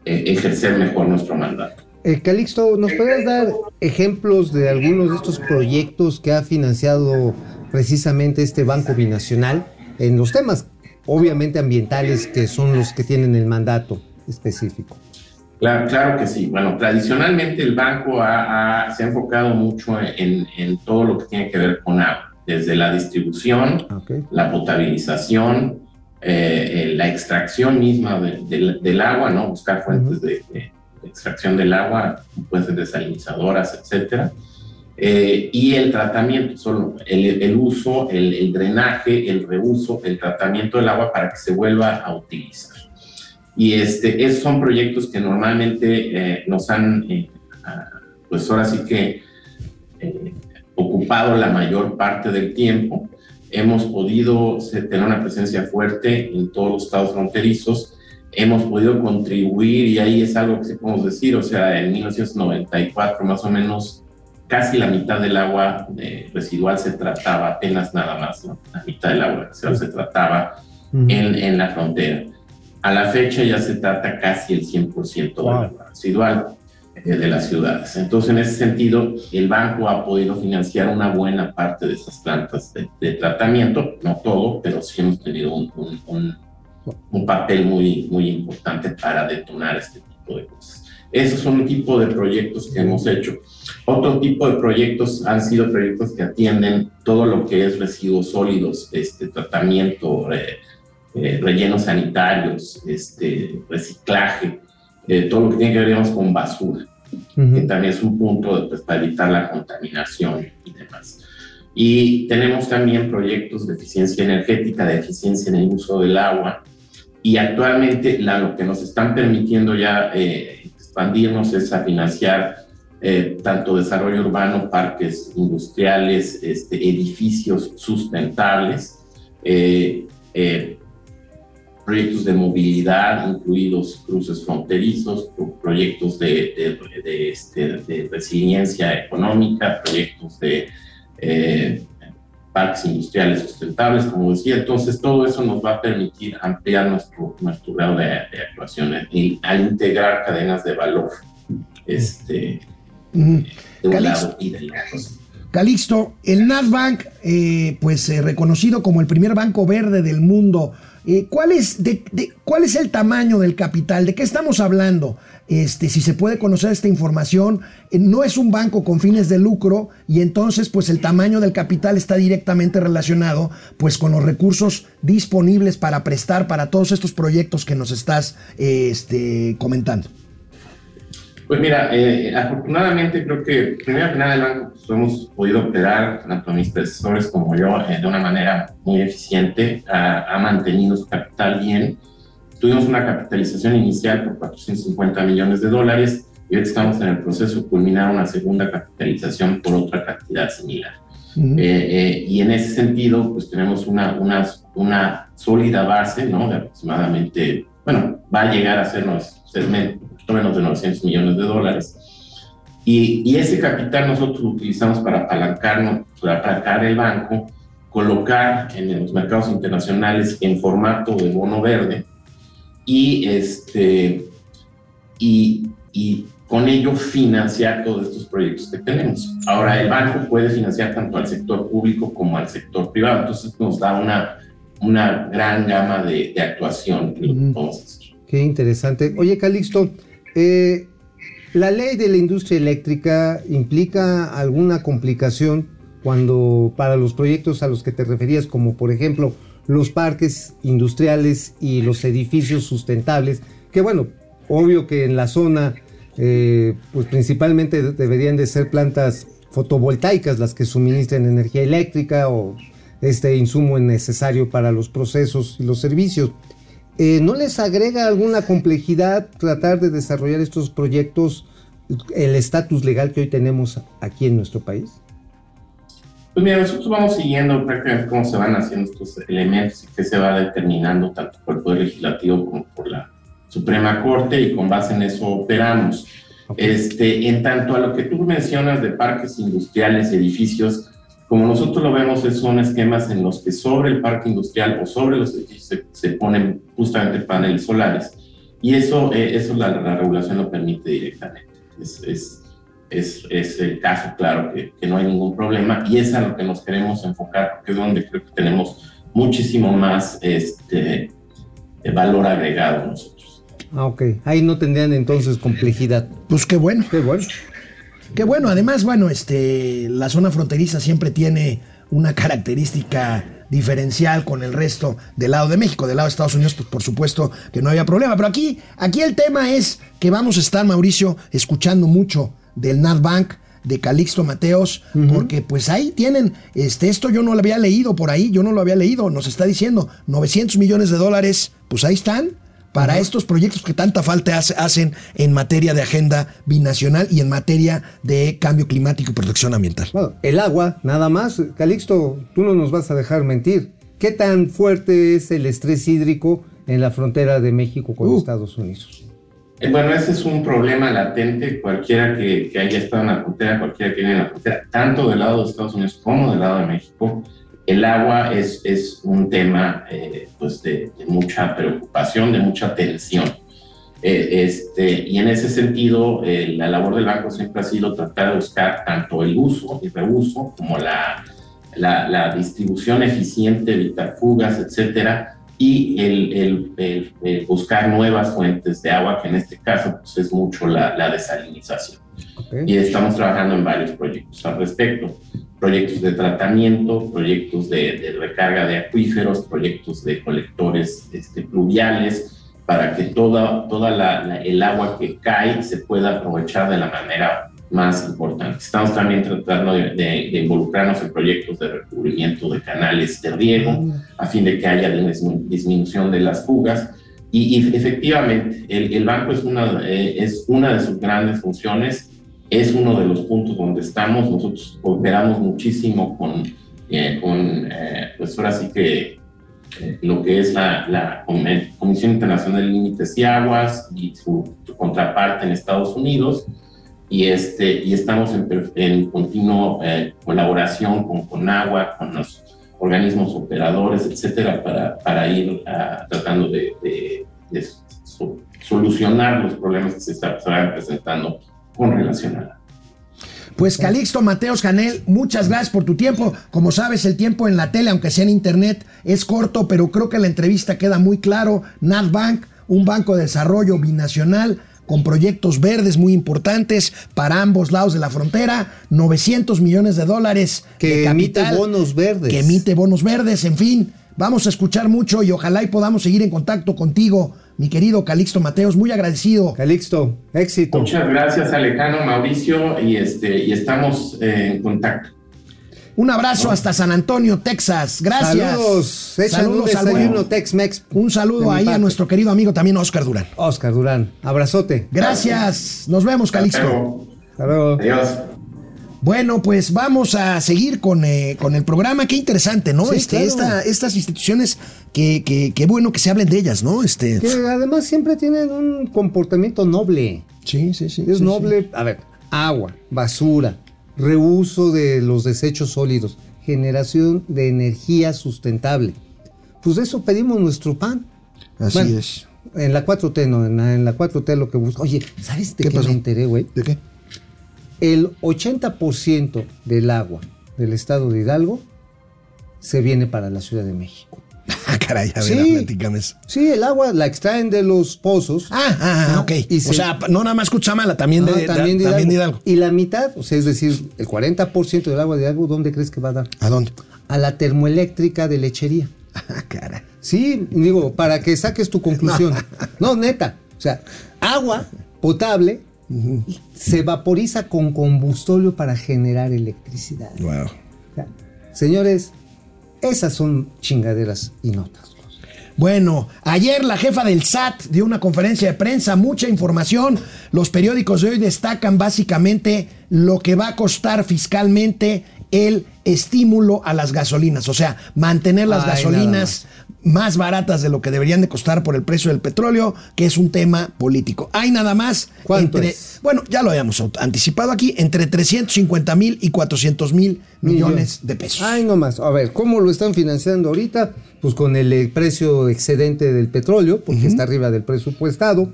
S7: eh, ejercer mejor nuestro mandato.
S2: Eh, Calixto, ¿nos podrías dar ejemplos de algunos de estos proyectos que ha financiado precisamente este Banco Binacional en los temas, obviamente ambientales, que son los que tienen el mandato específico?
S7: Claro, claro que sí. Bueno, tradicionalmente el banco ha- ha- se ha enfocado mucho en, en todo lo que tiene que ver con agua, desde la distribución, la potabilización, eh, eh, la extracción misma de- del- del agua, ¿no? Buscar fuentes de, de extracción del agua, ser desalinizadoras, etcétera. Eh, y el tratamiento, solo el, el uso, el, el drenaje, el reuso, el tratamiento del agua para que se vuelva a utilizar. Y este, esos son proyectos que normalmente eh, nos han, eh, pues ahora sí que eh, ocupado la mayor parte del tiempo. Hemos podido tener una presencia fuerte en todos los estados fronterizos. Hemos podido contribuir, y ahí es algo que sí podemos decir, o sea, en 1994 más o menos casi la mitad del agua eh, residual se trataba, apenas nada más, ¿no? la mitad del agua residual se trataba en, en la frontera. A la fecha ya se trata casi el 100% del
S2: Wow.
S7: agua residual. eh, de las ciudades. Entonces, en ese sentido, el banco ha podido financiar una buena parte de estas plantas de, de tratamiento, no todo, pero sí hemos tenido un, un, un, un papel muy, muy importante para detonar este tipo de cosas. Esos son un tipo de proyectos que hemos hecho. Otro tipo de proyectos han sido proyectos que atienden todo lo que es residuos sólidos, este, tratamiento, eh, eh, rellenos sanitarios, este, reciclaje, eh, todo lo que tiene que ver digamos, con basura, que también es un punto de, pues, para evitar la contaminación y demás. Y tenemos también proyectos de eficiencia energética, de eficiencia en el uso del agua, y actualmente la, lo que nos están permitiendo ya eh, expandirnos es a financiar eh, tanto desarrollo urbano, parques industriales, este, edificios sustentables, eh, proyectos de movilidad, incluidos cruces fronterizos, pro- proyectos de, de- de, este, de resiliencia económica, proyectos de eh, parques industriales sustentables, como decía. Entonces, todo eso nos va a permitir ampliar nuestro, nuestro grado de, actuación y, al integrar cadenas de valor este, de un
S1: Calix-
S7: lado y del otro.
S1: Calixto, el Nasdaq, eh, pues eh, reconocido como el primer banco verde del mundo, eh, ¿cuál, es, de, ¿cuál es el tamaño del capital? ¿De qué estamos hablando? Este, si se puede conocer esta información, eh, no es un banco con fines de lucro y entonces pues el tamaño del capital está directamente relacionado pues con los recursos disponibles para prestar para todos estos proyectos que nos estás eh, este, comentando.
S7: Pues mira, eh, afortunadamente creo que primero que nada el banco pues, hemos podido operar, tanto mis predecesores como yo, eh, de una manera muy eficiente, ha, ha mantenido su capital bien. Tuvimos una capitalización inicial por 450 millones de dólares y ahorita estamos en el proceso de culminar una segunda capitalización por otra cantidad similar.
S1: Ujú.
S7: Eh, eh, y en ese sentido, pues tenemos una, una, una sólida base, ¿no? De aproximadamente, bueno, va a llegar a ser unos, poquito menos de 900 millones de dólares. Y, y ese capital nosotros lo utilizamos para apalancarnos, para apalancar el banco, colocar en los mercados internacionales en formato de bono verde y, este, y, y con ello financiar todos estos proyectos que tenemos. Ahora, el banco puede financiar tanto al sector público como al sector privado, entonces nos da una, una gran gama de, de actuación hacer.
S2: Qué interesante. Oye, Calixto, eh, ¿la ley de la industria eléctrica implica alguna complicación cuando para los proyectos a los que te referías, como por ejemplo los parques industriales y los edificios sustentables, que bueno, obvio que en la zona, eh, pues principalmente de- deberían de ser plantas fotovoltaicas las que suministren energía eléctrica o este insumo necesario para los procesos y los servicios. Eh, ¿No les agrega alguna complejidad tratar de desarrollar estos proyectos, el estatus legal que hoy tenemos aquí en nuestro país?
S7: Pues mira, nosotros vamos siguiendo prácticamente cómo se van haciendo estos elementos y qué se va determinando tanto por el Poder Legislativo como por la Suprema Corte y con base en eso operamos. Este, en tanto a lo que tú mencionas de parques industriales, edificios, como nosotros lo vemos, son esquemas en los que sobre el parque industrial o sobre los edificios se, se ponen justamente paneles solares. Y eso, eh, eso la, la regulación lo permite directamente. Es, es, es, es el caso, claro, que, que no hay ningún problema. Y es a lo que nos queremos enfocar, porque es donde creo que tenemos muchísimo más este, eh, valor agregado nosotros.
S2: Ah, ok. Ahí no tendrían entonces complejidad.
S1: Pues qué bueno.
S2: Qué bueno.
S1: Qué bueno, además, bueno, este, la zona fronteriza siempre tiene una característica diferencial con el resto del lado de México, del lado de Estados Unidos, pues por supuesto que no había problema. Pero aquí, aquí el tema es que vamos a estar, Mauricio, escuchando mucho del NatBank, de Calixto Mateos, porque pues ahí tienen, este, esto yo no lo había leído por ahí, yo no lo había leído, nos está diciendo 900 millones de dólares, pues ahí están, para estos proyectos que tanta falta hace- hacen en materia de agenda binacional y en materia de cambio climático y protección ambiental.
S2: Bueno, el agua, nada más. Calixto, tú no nos vas a dejar mentir. ¿Qué tan fuerte es el estrés hídrico en la frontera de México con
S1: Uh.
S2: Estados Unidos?
S7: Eh, Bueno, ese es un problema latente. Cualquiera que, que haya estado en la frontera, cualquiera que viene en la frontera, tanto del lado de Estados Unidos como del lado de México, el agua es, es un tema eh, pues de, de mucha preocupación, de mucha tensión. Eh, este, y en ese sentido, eh, la labor del banco siempre ha sido tratar de buscar tanto el uso y reuso como la, la, la distribución eficiente, evitar fugas, etcétera, y el, el, el- el buscar nuevas fuentes de agua, que en este caso pues, es mucho la, la desalinización.
S2: Ok.
S7: Y estamos trabajando en varios proyectos al respecto. Proyectos de tratamiento, proyectos de, de recarga de acuíferos, proyectos de colectores este, pluviales, para que toda, toda la, la- el agua que cae se pueda aprovechar de la manera más importante. Estamos también tratando de, de- de involucrarnos en proyectos de recubrimiento de canales de riego, a fin de que haya dismi- disminución de las fugas. Y, y efectivamente, el, el banco es una, eh, es una de sus grandes funciones, es uno de los puntos donde estamos. Nosotros cooperamos muchísimo con, eh, con eh, pues ahora sí que eh, lo que es la, la Com- Comisión Internacional de Límites y Aguas y su, su contraparte en Estados Unidos. Y, este, y estamos en, en continua eh, colaboración con Conagua, con los organismos operadores, etcétera, para, para ir ah, tratando de, de- de so- solucionar los problemas que se está- se van presentando con relación a la
S1: Pues Calixto Mateos Canel, muchas gracias por tu tiempo. Como sabes, el tiempo en la tele, aunque sea en internet, es corto, pero creo que la entrevista queda muy claro. NatBank, un banco de desarrollo binacional con proyectos verdes muy importantes para ambos lados de la frontera, 900 millones de dólares
S2: Que
S1: de
S2: emite bonos verdes.
S1: que emite bonos verdes, en fin, vamos a escuchar mucho y ojalá y podamos seguir en contacto contigo, mi querido Calixto Mateos, muy agradecido.
S2: Calixto, éxito.
S7: Muchas gracias, Alejandro, Mauricio, y, este, y estamos eh, en contacto.
S1: Un abrazo hasta San Antonio, Texas. Gracias.
S2: Saludos.
S1: Saludos al
S2: desayuno Tex-Mex.
S1: Un saludo ahí a nuestro querido amigo también Oscar Durán.
S2: Oscar Durán. Abrazote.
S1: Gracias. Nos vemos, Calixto.
S7: Luego.
S2: Hasta luego.
S7: Adiós.
S1: Bueno, pues vamos a seguir con, eh, con el programa. Qué interesante, ¿no?
S2: Sí,
S1: este,
S2: claro.
S1: esta- estas instituciones, que, que, qué bueno que se hablen de ellas, ¿no? Este,
S2: Que además siempre tienen un comportamiento noble.
S1: sí, sí, sí.
S2: Es
S1: sí,
S2: noble, a ver, agua, basura, reuso de los desechos sólidos, generación de energía sustentable. Pues de eso pedimos nuestro pan.
S1: sí. Así
S2: Bueno,
S1: es.
S2: En la 4T, no, en la, en la 4T lo que busco. Oye, ¿sabes de
S1: ¿Qué
S2: me enteré, güey?
S1: ¿De qué?
S2: El 80% del agua del estado de Hidalgo se viene para la Ciudad de México.
S1: Ah, caray, a ver,
S2: Sí.
S1: platícame eso.
S2: Sí, el agua la extraen de los pozos.
S1: Ah, ah, ah,
S2: Ah,
S1: ok.
S2: y
S1: o
S2: se-
S1: sea, no nada más Cuchamala, también de, de-
S2: también, de
S1: también de Hidalgo.
S2: Y la mitad, o sea, es decir, el 40% del agua de Hidalgo, ¿dónde crees que va a dar?
S1: ¿A dónde?
S2: A la termoeléctrica de lechería.
S1: Ah, caray.
S2: Sí, digo, para que saques tu conclusión. No, neta. O sea, agua potable se vaporiza con combustóleo para generar electricidad.
S1: Wow.
S2: O sea, señores, esas son chingaderas y notas.
S1: Bueno, ayer la jefa del SAT dio una conferencia de prensa, mucha información. Los periódicos de hoy destacan básicamente lo que va a costar fiscalmente el estímulo a las gasolinas, o sea, mantener las
S2: Ay,
S1: gasolinas más baratas de lo que deberían de costar por el precio del petróleo, que es un tema político. Hay nada más
S2: ¿Cuánto
S1: entre,
S2: es?
S1: bueno, ya lo habíamos anticipado aquí, entre 350 mil y 400 mil millones de pesos.
S2: Ay, no más. A ver, ¿cómo lo están financiando ahorita? Pues con el precio excedente del petróleo, porque está arriba del presupuestado.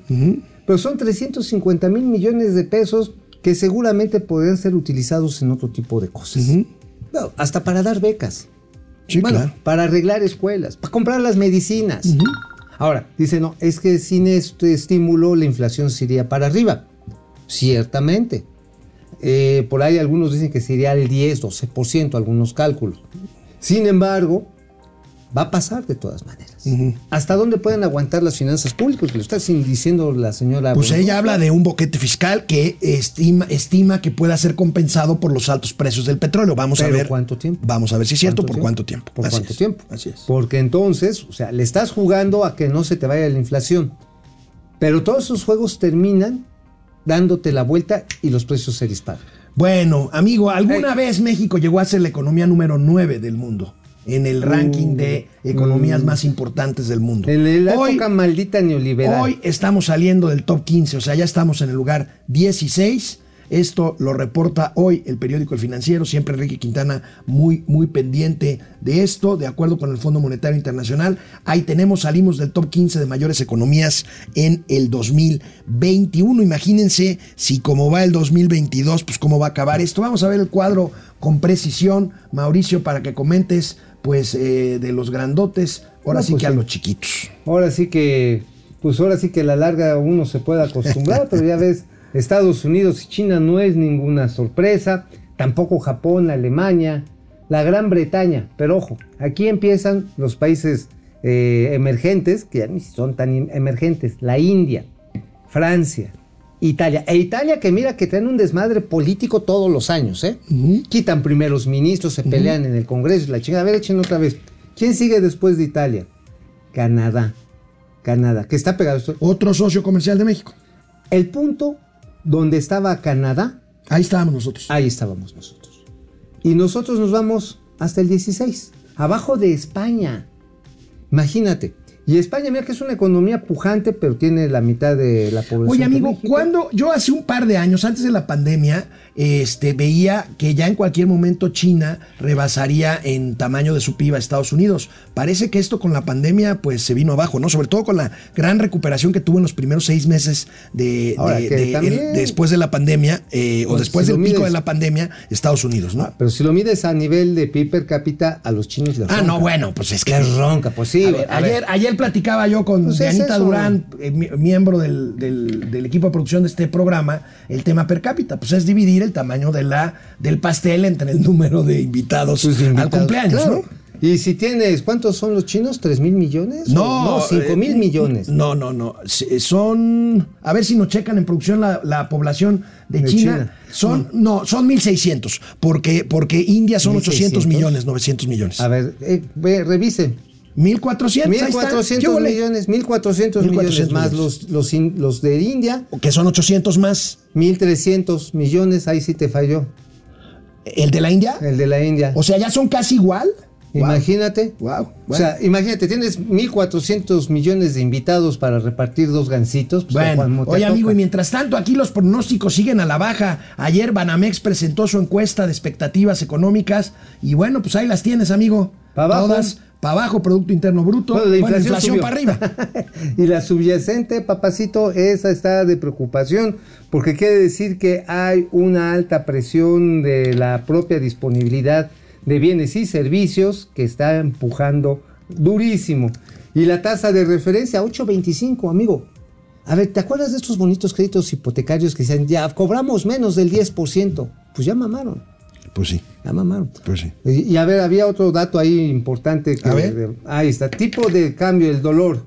S2: Pero son 350 mil millones de pesos que seguramente podrían ser utilizados en otro tipo de cosas. No, hasta para dar becas.
S1: Sí,
S2: Bueno,
S1: claro.
S2: para arreglar escuelas, para comprar las medicinas. Ahora, dice, no, es que sin este estímulo la inflación se iría para arriba. Ciertamente. Eh, por ahí algunos dicen que sería al 10, 12%, algunos cálculos. Sin embargo, va a pasar de todas maneras. ¿Hasta dónde pueden aguantar las finanzas públicas? Que lo está diciendo la señora.
S1: Pues ella habla de un boquete fiscal que estima, estima que pueda ser compensado por los altos precios del petróleo. Vamos a
S2: ¿Pero
S1: ver.
S2: cuánto tiempo?
S1: Vamos a ver si es cierto, por
S2: tiempo?
S1: cuánto tiempo.
S2: ¿Por
S1: Así
S2: cuánto
S1: es,
S2: tiempo?
S1: Así es.
S2: Porque entonces, o sea, le estás jugando a que no se te vaya la inflación. Pero todos esos juegos terminan dándote la vuelta y los precios se disparan.
S1: Bueno, amigo, ¿alguna vez México llegó a ser la economía número 9 del mundo? En el ranking de economías más importantes del mundo.
S2: Mm. En la
S1: Hoy-
S2: época maldita neoliberal.
S1: Hoy estamos saliendo del top 15, o sea, ya estamos en el lugar 16. Esto lo reporta hoy el periódico El Financiero, siempre Enrique Quintana muy, muy pendiente de esto, de acuerdo con el Fondo Monetario Internacional. Ahí tenemos, salimos del top 15 de mayores economías en el 2021. Imagínense si como va el 2022, pues cómo va a acabar esto. Vamos a ver el cuadro con precisión, Mauricio, para que comentes pues eh, de los grandotes, ahora
S2: No,
S1: sí
S2: pues
S1: que a los chiquitos.
S2: Ahora sí que, pues ahora sí que a la larga uno se puede acostumbrar, pero ya ves, Estados Unidos y China no es ninguna sorpresa, tampoco Japón, Alemania, la Gran Bretaña, pero ojo, aquí empiezan los países eh, emergentes, que ya ni son tan em- emergentes, la India, Francia, Italia, e Italia que mira que tiene un desmadre político todos los años, ¿eh? Quitan primeros ministros, se pelean en el Congreso, la chingada, a ver, echen otra vez. ¿Quién sigue después de Italia? Canadá. Canadá, que está pegado. esto.
S1: Otro socio comercial de México.
S2: El punto donde estaba Canadá,
S1: Ahí estábamos nosotros.
S2: ahí estábamos nosotros. Y nosotros nos vamos hasta el 16, abajo de España. Imagínate. Y España, mira que es una economía pujante, pero tiene la mitad de la población.
S1: Oye, amigo, cuando yo hace un par de años, antes de la pandemia, este, veía que ya en cualquier momento China rebasaría en tamaño de su PIB a Estados Unidos. Parece que esto con la pandemia, pues se vino abajo, ¿no? Sobre todo con la gran recuperación que tuvo en los primeros seis meses de,
S2: Ahora,
S1: de-
S2: que
S1: de-
S2: también-
S1: el- después de la pandemia, eh, o después
S2: si
S1: del pico
S2: mides-
S1: de la pandemia, Estados Unidos, ¿no?
S2: Ah, pero si lo mides a nivel de PIB per cápita, a los chinos les
S1: Ah,
S2: ronca.
S1: no, bueno, pues es que.
S2: Les ronca, pues sí.
S1: A
S2: güey,
S1: ver,
S2: a ver.
S1: ayer, ayer platicaba yo con
S2: Pues es eso.
S1: Durán, eh, mi- miembro del, del- del equipo de producción de este programa, el tema per cápita. Pues es dividir el tamaño de la, del pastel entre el número de invitados, al
S2: invitados,
S1: cumpleaños,
S2: claro.
S1: ¿no?
S2: Y si tienes, ¿cuántos son los chinos? ¿Tres mil millones?
S1: No,
S2: no, cinco
S1: eh,
S2: mil millones.
S1: No, no, no. S- Son. A ver si nos checan en producción la, la población de,
S2: De
S1: China.
S2: China.
S1: Son, no, son 1.600. Porque, porque India son 800
S2: 1,600.
S1: millones, 900 millones.
S2: A ver, eh, ve, revisen.
S1: 1.400. ahí está.
S2: 1.400
S1: ¿Qué huele?
S2: millones, 1.400 millones
S1: 1,400
S2: más
S1: millones.
S2: los, los, in- los de India,
S1: Que son 800 más.
S2: 1.300 millones, ahí sí te falló,
S1: ¿El de la India?
S2: el de la India.
S1: O sea, ya son casi igual.
S2: Imagínate.
S1: Wow.
S2: O sea, imagínate, tienes 1.400 millones de invitados para repartir dos gancitos. pues,
S1: Bueno, oye amigo, y mientras tanto aquí los pronósticos siguen a la baja. Ayer Banamex presentó su encuesta de expectativas económicas y bueno, pues ahí las tienes, amigo.
S2: Pa' abajo.
S1: Todas para abajo, Producto Interno Bruto.
S2: Bueno, la
S1: Bueno,
S2: inflación, subió.
S1: para arriba.
S2: y la subyacente, papacito, esa está de preocupación, porque quiere decir que hay una alta presión de la propia disponibilidad de bienes y servicios que está empujando durísimo. Y la tasa de referencia, 8.25, amigo. A ver, ¿te acuerdas de estos bonitos créditos hipotecarios que decían, ya cobramos menos del 10%? Pues ya mamaron.
S1: Pues sí,
S2: Ya mamaron.
S1: pues sí.
S2: Y, y a ver, había otro dato ahí importante. Que,
S1: A ver.
S2: de- ahí está. Tipo de cambio, el dolor,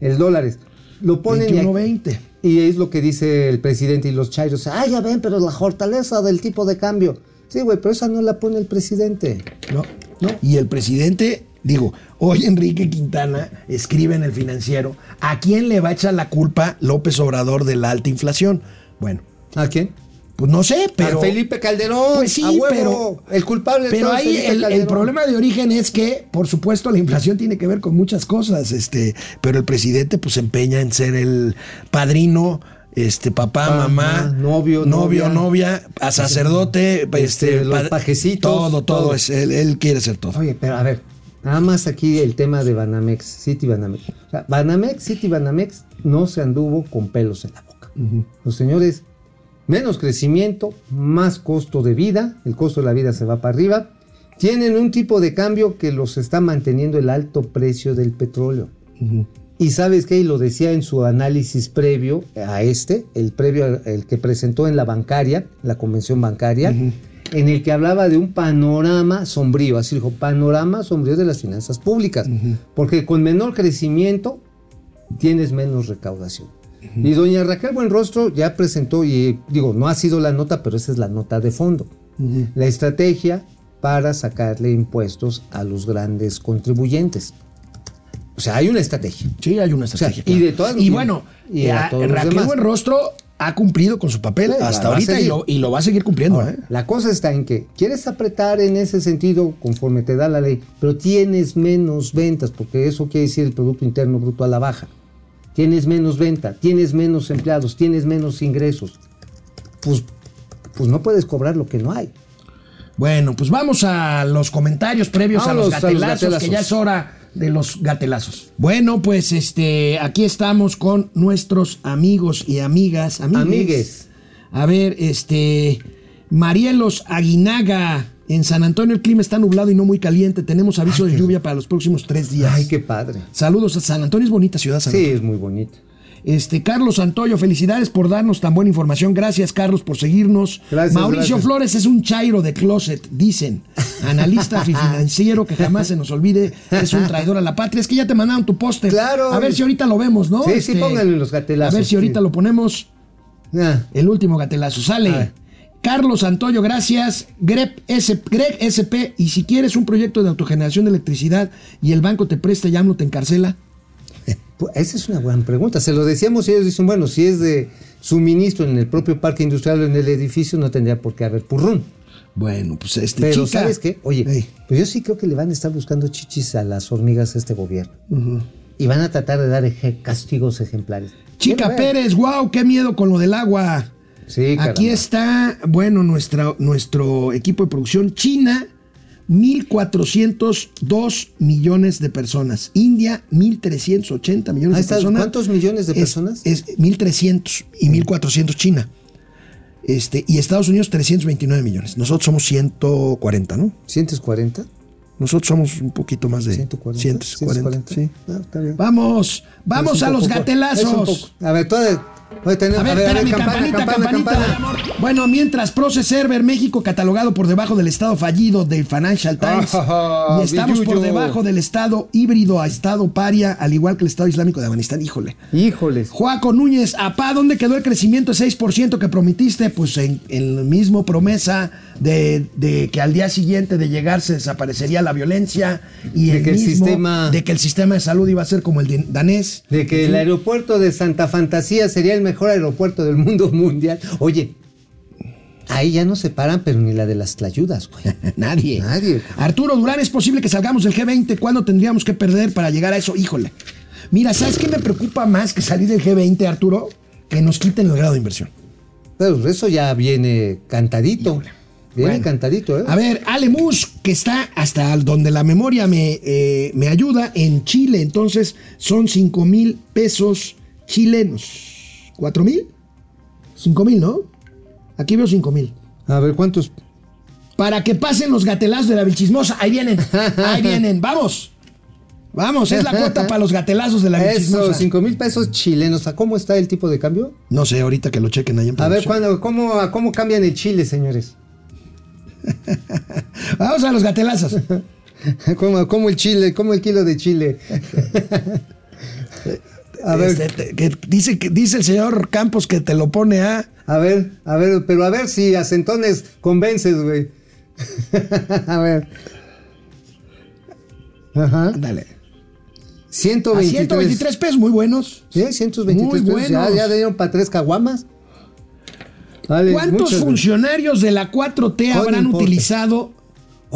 S2: el dólares. Lo ponen y,
S1: 21.20.
S2: y es lo que dice el presidente y los chairos. Ah, ya ven, pero la fortaleza del tipo de cambio. Sí, güey, pero esa no la pone el presidente.
S1: ¿no? ¿no? Y el presidente, digo, hoy Enrique Quintana escribe en el financiero, ¿a quién le va a echar la culpa López Obrador de la alta inflación? Bueno,
S2: ¿A quién?
S1: Pues no sé, pero...
S2: a Felipe Calderón.
S1: Pues sí,
S2: a huevo.
S1: pero-
S2: El culpable
S1: Pero ahí
S2: Felipe
S1: el, el problema de origen es que, por supuesto, la inflación tiene que ver con muchas cosas, este, pero el presidente pues se empeña en ser el padrino, este, papá, mamá,
S2: novio,
S1: novio,
S2: novia.
S1: novia, a sacerdote,
S2: Este,
S1: este,
S2: los
S1: pa-
S2: pajecitos,
S1: todo, todo,
S2: todo.
S1: es- él, él quiere ser todo.
S2: Oye, pero a ver, nada más aquí el tema de Banamex, City Banamex. O sea, Banamex, City Banamex no se anduvo con pelos en la boca. Los señores, menos crecimiento, más costo de vida, el costo de la vida se va para arriba. Tienen un tipo de cambio que los está manteniendo el alto precio del petróleo. Y sabes qué, y lo decía en su análisis previo a este, el previo el que presentó en la bancaria, la convención bancaria, en el que hablaba de un panorama sombrío, así dijo, panorama sombrío de las finanzas públicas, porque con menor crecimiento tienes menos recaudación. Y doña Raquel Buenrostro ya presentó, y digo, no ha sido la nota, pero esa es la nota de fondo, la estrategia para sacarle impuestos a los grandes contribuyentes. O sea, hay una estrategia.
S1: Sí, hay una
S2: sea,
S1: estrategia.
S2: y de todas-
S1: y bueno,
S2: y a
S1: a-
S2: todos los
S1: Raquel. Buenrostro ha cumplido con su papel
S2: Sí,
S1: hasta ahorita y lo, y lo va a seguir cumpliendo.
S2: Ahora,
S1: ¿eh?
S2: La cosa está en que quieres apretar en ese sentido conforme te da la ley, pero tienes menos ventas, porque eso quiere decir el Producto Interno Bruto a la baja. Tienes menos venta, tienes menos empleados, tienes menos ingresos. Pues pues no puedes cobrar lo que no hay.
S1: Bueno, pues vamos a los comentarios previos a los,
S2: Vámonos a los
S1: gatelazos, que ya es hora de los gatelazos. Bueno, pues este, aquí estamos con nuestros amigos y amigas, amigues.
S2: Amigues.
S1: A ver, este, Marielos Aguinaga. En San Antonio el clima está nublado y no muy caliente. Tenemos aviso de lluvia para los próximos tres días.
S2: Ay, qué padre.
S1: Saludos a San Antonio, es bonita ciudad. San
S2: Sí,
S1: Antonio.
S2: es muy bonito.
S1: Este, Carlos Santoyo, felicidades por darnos tan buena información. Gracias, Carlos, por seguirnos.
S2: Gracias,
S1: Mauricio
S2: gracias.
S1: Flores es un chairo de closet, dicen. Analista financiero que jamás se nos olvide es un traidor a la patria. Es que ya te mandaron tu póster.
S2: Claro.
S1: A ver si ahorita lo vemos, ¿no? Este,
S2: Sí, sí, pónganlo en los gatelazos,
S1: A ver si ahorita
S2: sí.
S1: lo ponemos.
S2: Ah,
S1: El último gatelazo. Sale.
S2: A ver.
S1: Carlos Santoyo, gracias. Greg, S, Greg SP. Y si quieres un proyecto de autogeneración de electricidad y el banco te presta, ya no te encarcela.
S2: pues, esa es una buena pregunta. Se lo decíamos y ellos dicen, bueno, si es de suministro en el propio parque industrial o en el edificio, no tendría por qué haber purrún.
S1: Bueno, pues este
S2: Pero
S1: chica-
S2: ¿sabes qué? Oye,
S1: Ey.
S2: pues yo sí creo que le van a estar buscando chichis a las hormigas a este gobierno. Y van a tratar de dar eje- castigos ejemplares.
S1: Chica. Pérez, wow, qué miedo con lo del agua.
S2: Sí,
S1: Aquí
S2: caramba.
S1: está, bueno, nuestra, nuestro equipo de producción. China, 1.402 millones de personas. India, 1.380 millones de personas.
S2: ¿cuántos millones de
S1: Es-
S2: personas?
S1: Es, 1.300 y 1.400 China. Este, y Estados Unidos, 329 millones. Nosotros somos 140, ¿no?
S2: ¿140?
S1: Nosotros somos un poquito más de
S2: 140.
S1: 140. sí.
S2: Ah, está bien.
S1: Vamos, vamos
S2: Es
S1: a los
S2: poco- es
S1: gatelazos.
S2: A ver, toda, Oye, tenemos-
S1: A ver, espérame, campanita, campanita. Bueno, mientras Proce Server México catalogado por debajo del estado fallido del Financial Times
S2: Ah,
S1: y estamos por debajo del estado híbrido a estado paria, al igual que el estado islámico de Afganistán. Híjole.
S2: Híjoles.
S1: Juaco Núñez, apá, ¿dónde quedó el crecimiento de 6% que prometiste? Pues en, en la misma promesa de, de que al día siguiente de llegar se desaparecería la violencia y
S2: De
S1: el
S2: que el
S1: mismo-
S2: sistema-
S1: de que el sistema de salud iba a ser como el de- danés.
S2: De que el aeropuerto de Santa Fantasía sería el mejor aeropuerto del mundo mundial. Oye, ahí ya no se paran, pero ni la de las tlayudas, güey.
S1: Nadie.
S2: Nadie.
S1: Arturo Durán, ¿es posible que salgamos del G20? ¿Cuándo tendríamos que perder para llegar a eso? Híjole. Mira, ¿sabes qué me preocupa más que salir del G20, Arturo? Que nos quiten el grado de inversión.
S2: Pero eso ya viene cantadito. Viene
S1: Bueno.
S2: cantadito, ¿eh?
S1: A ver, Ale Mus, que está hasta donde la memoria me, eh, me ayuda, en Chile. Entonces son 5 mil pesos chilenos. ¿4 mil? 5 mil, ¿no? Aquí veo 5 mil.
S2: A ver, ¿cuántos?
S1: Para que pasen los gatelazos de la vilchismosa. Ahí vienen, ahí vienen. Vamos. Vamos, es la cuota para los gatelazos de la
S2: Eso,
S1: vilchismosa.
S2: 5 mil pesos chilenos. ¿A cómo está el tipo de cambio?
S1: No sé, ahorita que lo chequen ahí en
S2: A ver. ¿cuándo, cómo, ¿cómo cambian el chile, señores?
S1: Vamos a los gatelazos.
S2: ¿Cómo, cómo el chile? ¿Cómo el kilo de chile? A ver,
S1: Este, te- que dice, que dice el señor Campos que te lo pone a.
S2: a ver, a ver, pero a ver si a centones convences, güey. a ver. Ajá.
S1: Dale. A
S2: 123.
S1: 123 pesos, muy buenos.
S2: Sí, 123
S1: Muy
S2: pesos. Ya,
S1: buenos.
S2: ya dieron para tres caguamas. Vale,
S1: ¿Cuántos funcionarios de la 4T
S2: No
S1: habrán utilizado?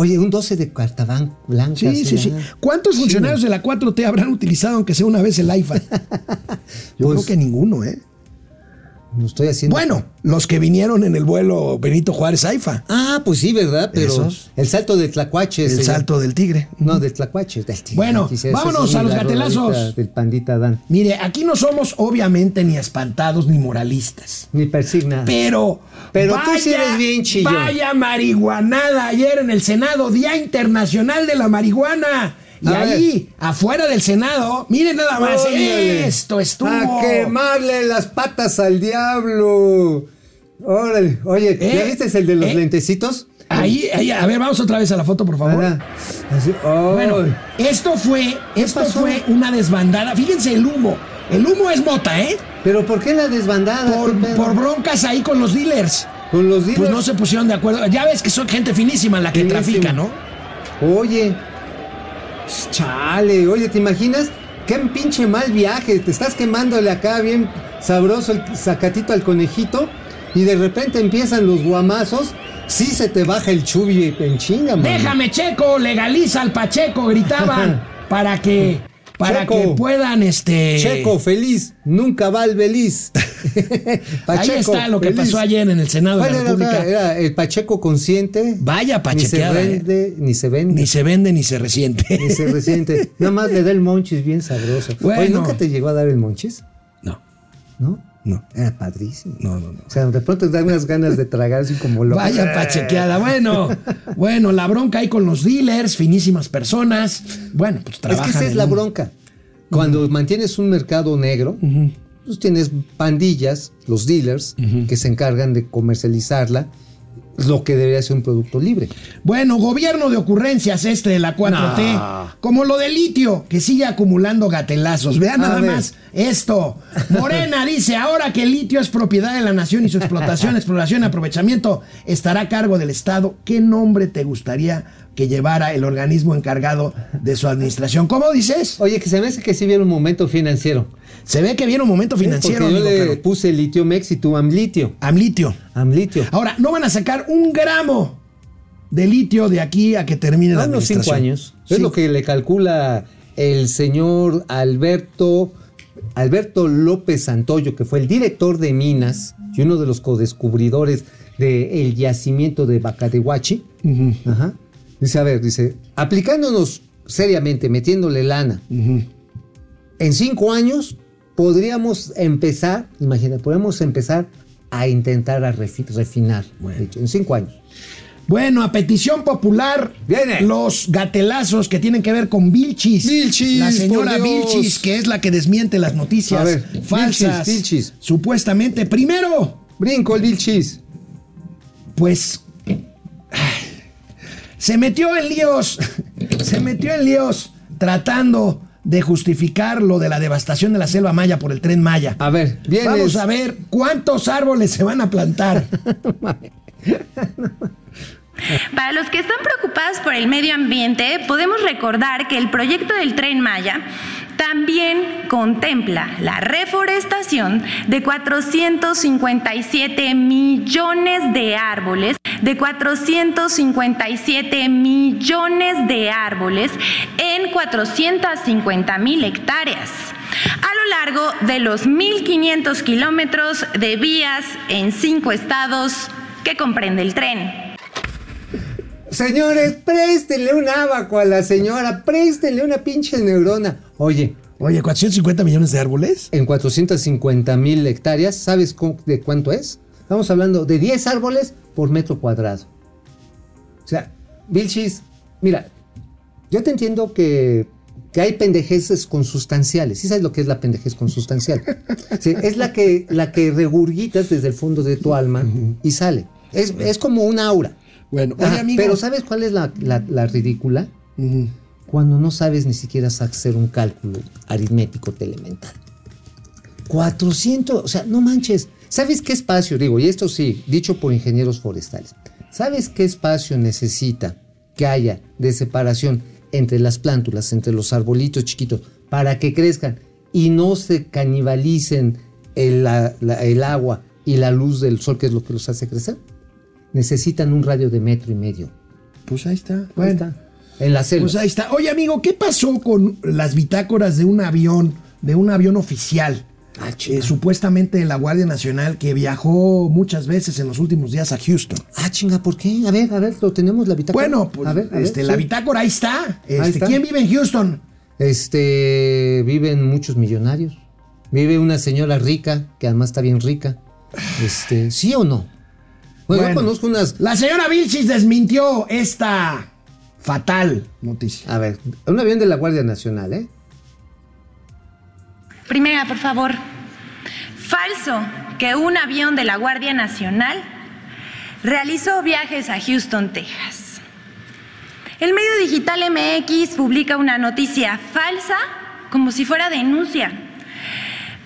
S2: Oye, un 12 de carta blanca.
S1: Sí, sí, sí. ¿Cuántos funcionarios de la 4T habrán utilizado, aunque sea una vez el IFA? Yo
S2: Pues-
S1: creo que ninguno, ¿eh?
S2: No estoy haciendo.
S1: Bueno, los que vinieron en el vuelo Benito Juárez AIFA.
S2: Ah, pues sí, ¿verdad? Pero
S1: Esos.
S2: el salto de Tlacuache.
S1: El salto del tigre.
S2: No, de Tlacuache. del tigre.
S1: Bueno, vámonos a los
S2: la
S1: gatelazos.
S2: Del pandita Dan.
S1: Mire, aquí no somos obviamente ni espantados ni moralistas.
S2: Ni persigna.
S1: Pero.
S2: Pero tú sí eres bien chillón.
S1: Vaya marihuanada ayer en el Senado, Día Internacional de la Marihuana. Y
S2: A
S1: ahí, afuera del Senado, miren nada más,
S2: Órale.
S1: esto estuvo.
S2: A quemarle las patas al diablo. Órale. Oye, ¿ya
S1: ¿Eh?
S2: viste el de los
S1: ¿Eh?
S2: lentecitos?
S1: Ahí, ahí, a ver, vamos otra vez a la foto, por favor. Bueno, esto fue, esto
S2: pasó?
S1: fue una desbandada. Fíjense el humo. El humo es mota, ¿eh?
S2: Pero ¿por qué la desbandada?
S1: Por, broncas ahí con los dealers.
S2: Con los
S1: Pues
S2: dealers.
S1: no se pusieron de acuerdo. Ya ves que son gente finísima la que
S2: Finísima.
S1: trafica, ¿no?
S2: Oye, chale, oye, ¿te imaginas? Qué pinche mal viaje, te estás quemándole acá bien sabroso el sacatito al conejito y de repente empiezan los guamazos, sí se te baja el chubi en chinga, mano.
S1: Déjame, Checo, legaliza al Pacheco, gritaban, para que para
S2: Checo.
S1: que puedan este
S2: Checo, feliz, nunca va al Beliz.
S1: Ahí está lo que pasó ayer en el Senado de
S2: ¿Cuál
S1: la República.
S2: era el Pacheco consciente.
S1: Vaya
S2: Ni se
S1: pachequeada. ¿eh?
S2: vende, ni se vende.
S1: Ni se vende ni se resiente.
S2: Ni se resiente. Nada más le da el monchis bien sabroso.
S1: Bueno.
S2: Oye, ¿nunca te llegó a dar el monchis?
S1: No,
S2: ¿No?
S1: No,
S2: Era padrísimo.
S1: no, no, no.
S2: O sea, de pronto te dan unas ganas de tragar así como lo.
S1: Vaya pachequeada. Bueno, bueno, la bronca ahí con los dealers, finísimas personas. Bueno, pues
S2: Es
S1: trabajan.
S2: que esa es la
S1: un-
S2: bronca. Cuando mantienes un mercado negro, pues tienes pandillas, los dealers, que se encargan de comercializarla, lo que debería ser un producto libre.
S1: Bueno, gobierno de ocurrencias este de la 4T,
S2: No.
S1: como lo de litio, que sigue acumulando gatelazos. Vean nada
S2: ver.
S1: más esto. Morena dice, ahora que el litio es propiedad de la nación y su explotación, exploración y aprovechamiento estará a cargo del Estado, ¿qué nombre te gustaría que llevara el organismo encargado de su administración? ¿Cómo dices?
S2: Oye, que se me hace que sí viene un momento financiero.
S1: Se ve que viene un momento financiero,
S2: yo
S1: amigo,
S2: le puse litio-mex y tú amlitio.
S1: Amlitio.
S2: Amlitio.
S1: Ahora, no van a sacar un gramo de litio de aquí a que termine la
S2: A unos cinco
S1: administración.
S2: años. Es lo que le calcula el señor Alberto, Alberto López Santoyo, que fue el director de Minas y uno de los codescubridores del yacimiento de Bacatehuachi. Ajá. Dice, a ver, dice, aplicándonos seriamente, metiéndole lana, en cinco años podríamos empezar, imagínate, podemos empezar a intentar a refi- refinar. hecho, en cinco años.
S1: Bueno, a petición popular,
S2: Viene.
S1: los gatelazos que tienen que ver con Vilchis.
S2: Vilchis,
S1: La señora. Vilchis, que es la que desmiente las noticias
S2: ver,
S1: falsas.
S2: Vilchis, Vilchis.
S1: Supuestamente, primero,
S2: Brinco el Vilchis.
S1: pues ay, se metió en líos, se metió en líos tratando de justificar lo de la devastación de la selva maya por el tren Maya.
S2: A ver, vienes.
S1: Vamos a ver cuántos árboles se van a plantar.
S8: Para los que están preocupados por el medio ambiente, podemos recordar que el proyecto del tren Maya también contempla la reforestación de 457 millones de árboles, de 457 millones de árboles en 450 mil hectáreas a lo largo de los 1.500 kilómetros de vías en cinco estados que comprende el tren.
S2: Señores, préstenle un abaco a la señora, préstenle una pinche neurona. Oye,
S1: Oye, 450 millones de árboles.
S2: en 450 mil hectáreas, ¿sabes de cuánto es? Estamos hablando de 10 árboles por metro cuadrado. O sea, Vilchis, mira, yo te entiendo que, que hay pendejeces consustanciales. ¿Sí sabes lo que es la pendejez consustancial? Sí, es la que, la que regurgitas desde el fondo de tu alma y sale. Es, es como un aura.
S1: Bueno, oye,
S2: Ajá,
S1: amigo.
S2: Pero ¿sabes cuál es la, la- la ridícula? Cuando no sabes ni siquiera hacer un cálculo aritmético elemental. 400, o sea, no manches. ¿Sabes qué espacio? Digo, y esto sí, dicho por ingenieros forestales. ¿Sabes qué espacio necesita que haya de separación entre las plántulas, entre los arbolitos chiquitos, para que crezcan y no se canibalicen el, la- la- el agua y la luz del sol, que es lo que los hace crecer? Necesitan un radio de metro y medio.
S1: Pues ahí está.
S2: Ahí
S1: Bueno,
S2: está. En la selva.
S1: pues ahí está. Oye, amigo, ¿qué pasó con las bitácoras de un avión, de un avión oficial?
S2: Ah,
S1: Eh, supuestamente de la Guardia Nacional que viajó muchas veces en los últimos días a Houston.
S2: Ah, chinga, ¿por qué? A ver, a ver, lo tenemos la bitácora.
S1: Bueno, pues
S2: a ver, a ver,
S1: este, la bitácora ahí está. Este,
S2: está.
S1: ¿Quién vive en Houston?
S2: Este, viven muchos millonarios. Vive una señora rica, que además está bien rica. Este, ¿sí o no? Bueno,
S1: Bueno.
S2: yo conozco unas.
S1: La señora Vilchis desmintió esta fatal noticia.
S2: A ver, un avión de la Guardia Nacional, ¿eh?
S8: Primera, por favor. Falso que un avión de la Guardia Nacional realizó viajes a Houston, Texas. El medio digital MX publica una noticia falsa como si fuera denuncia.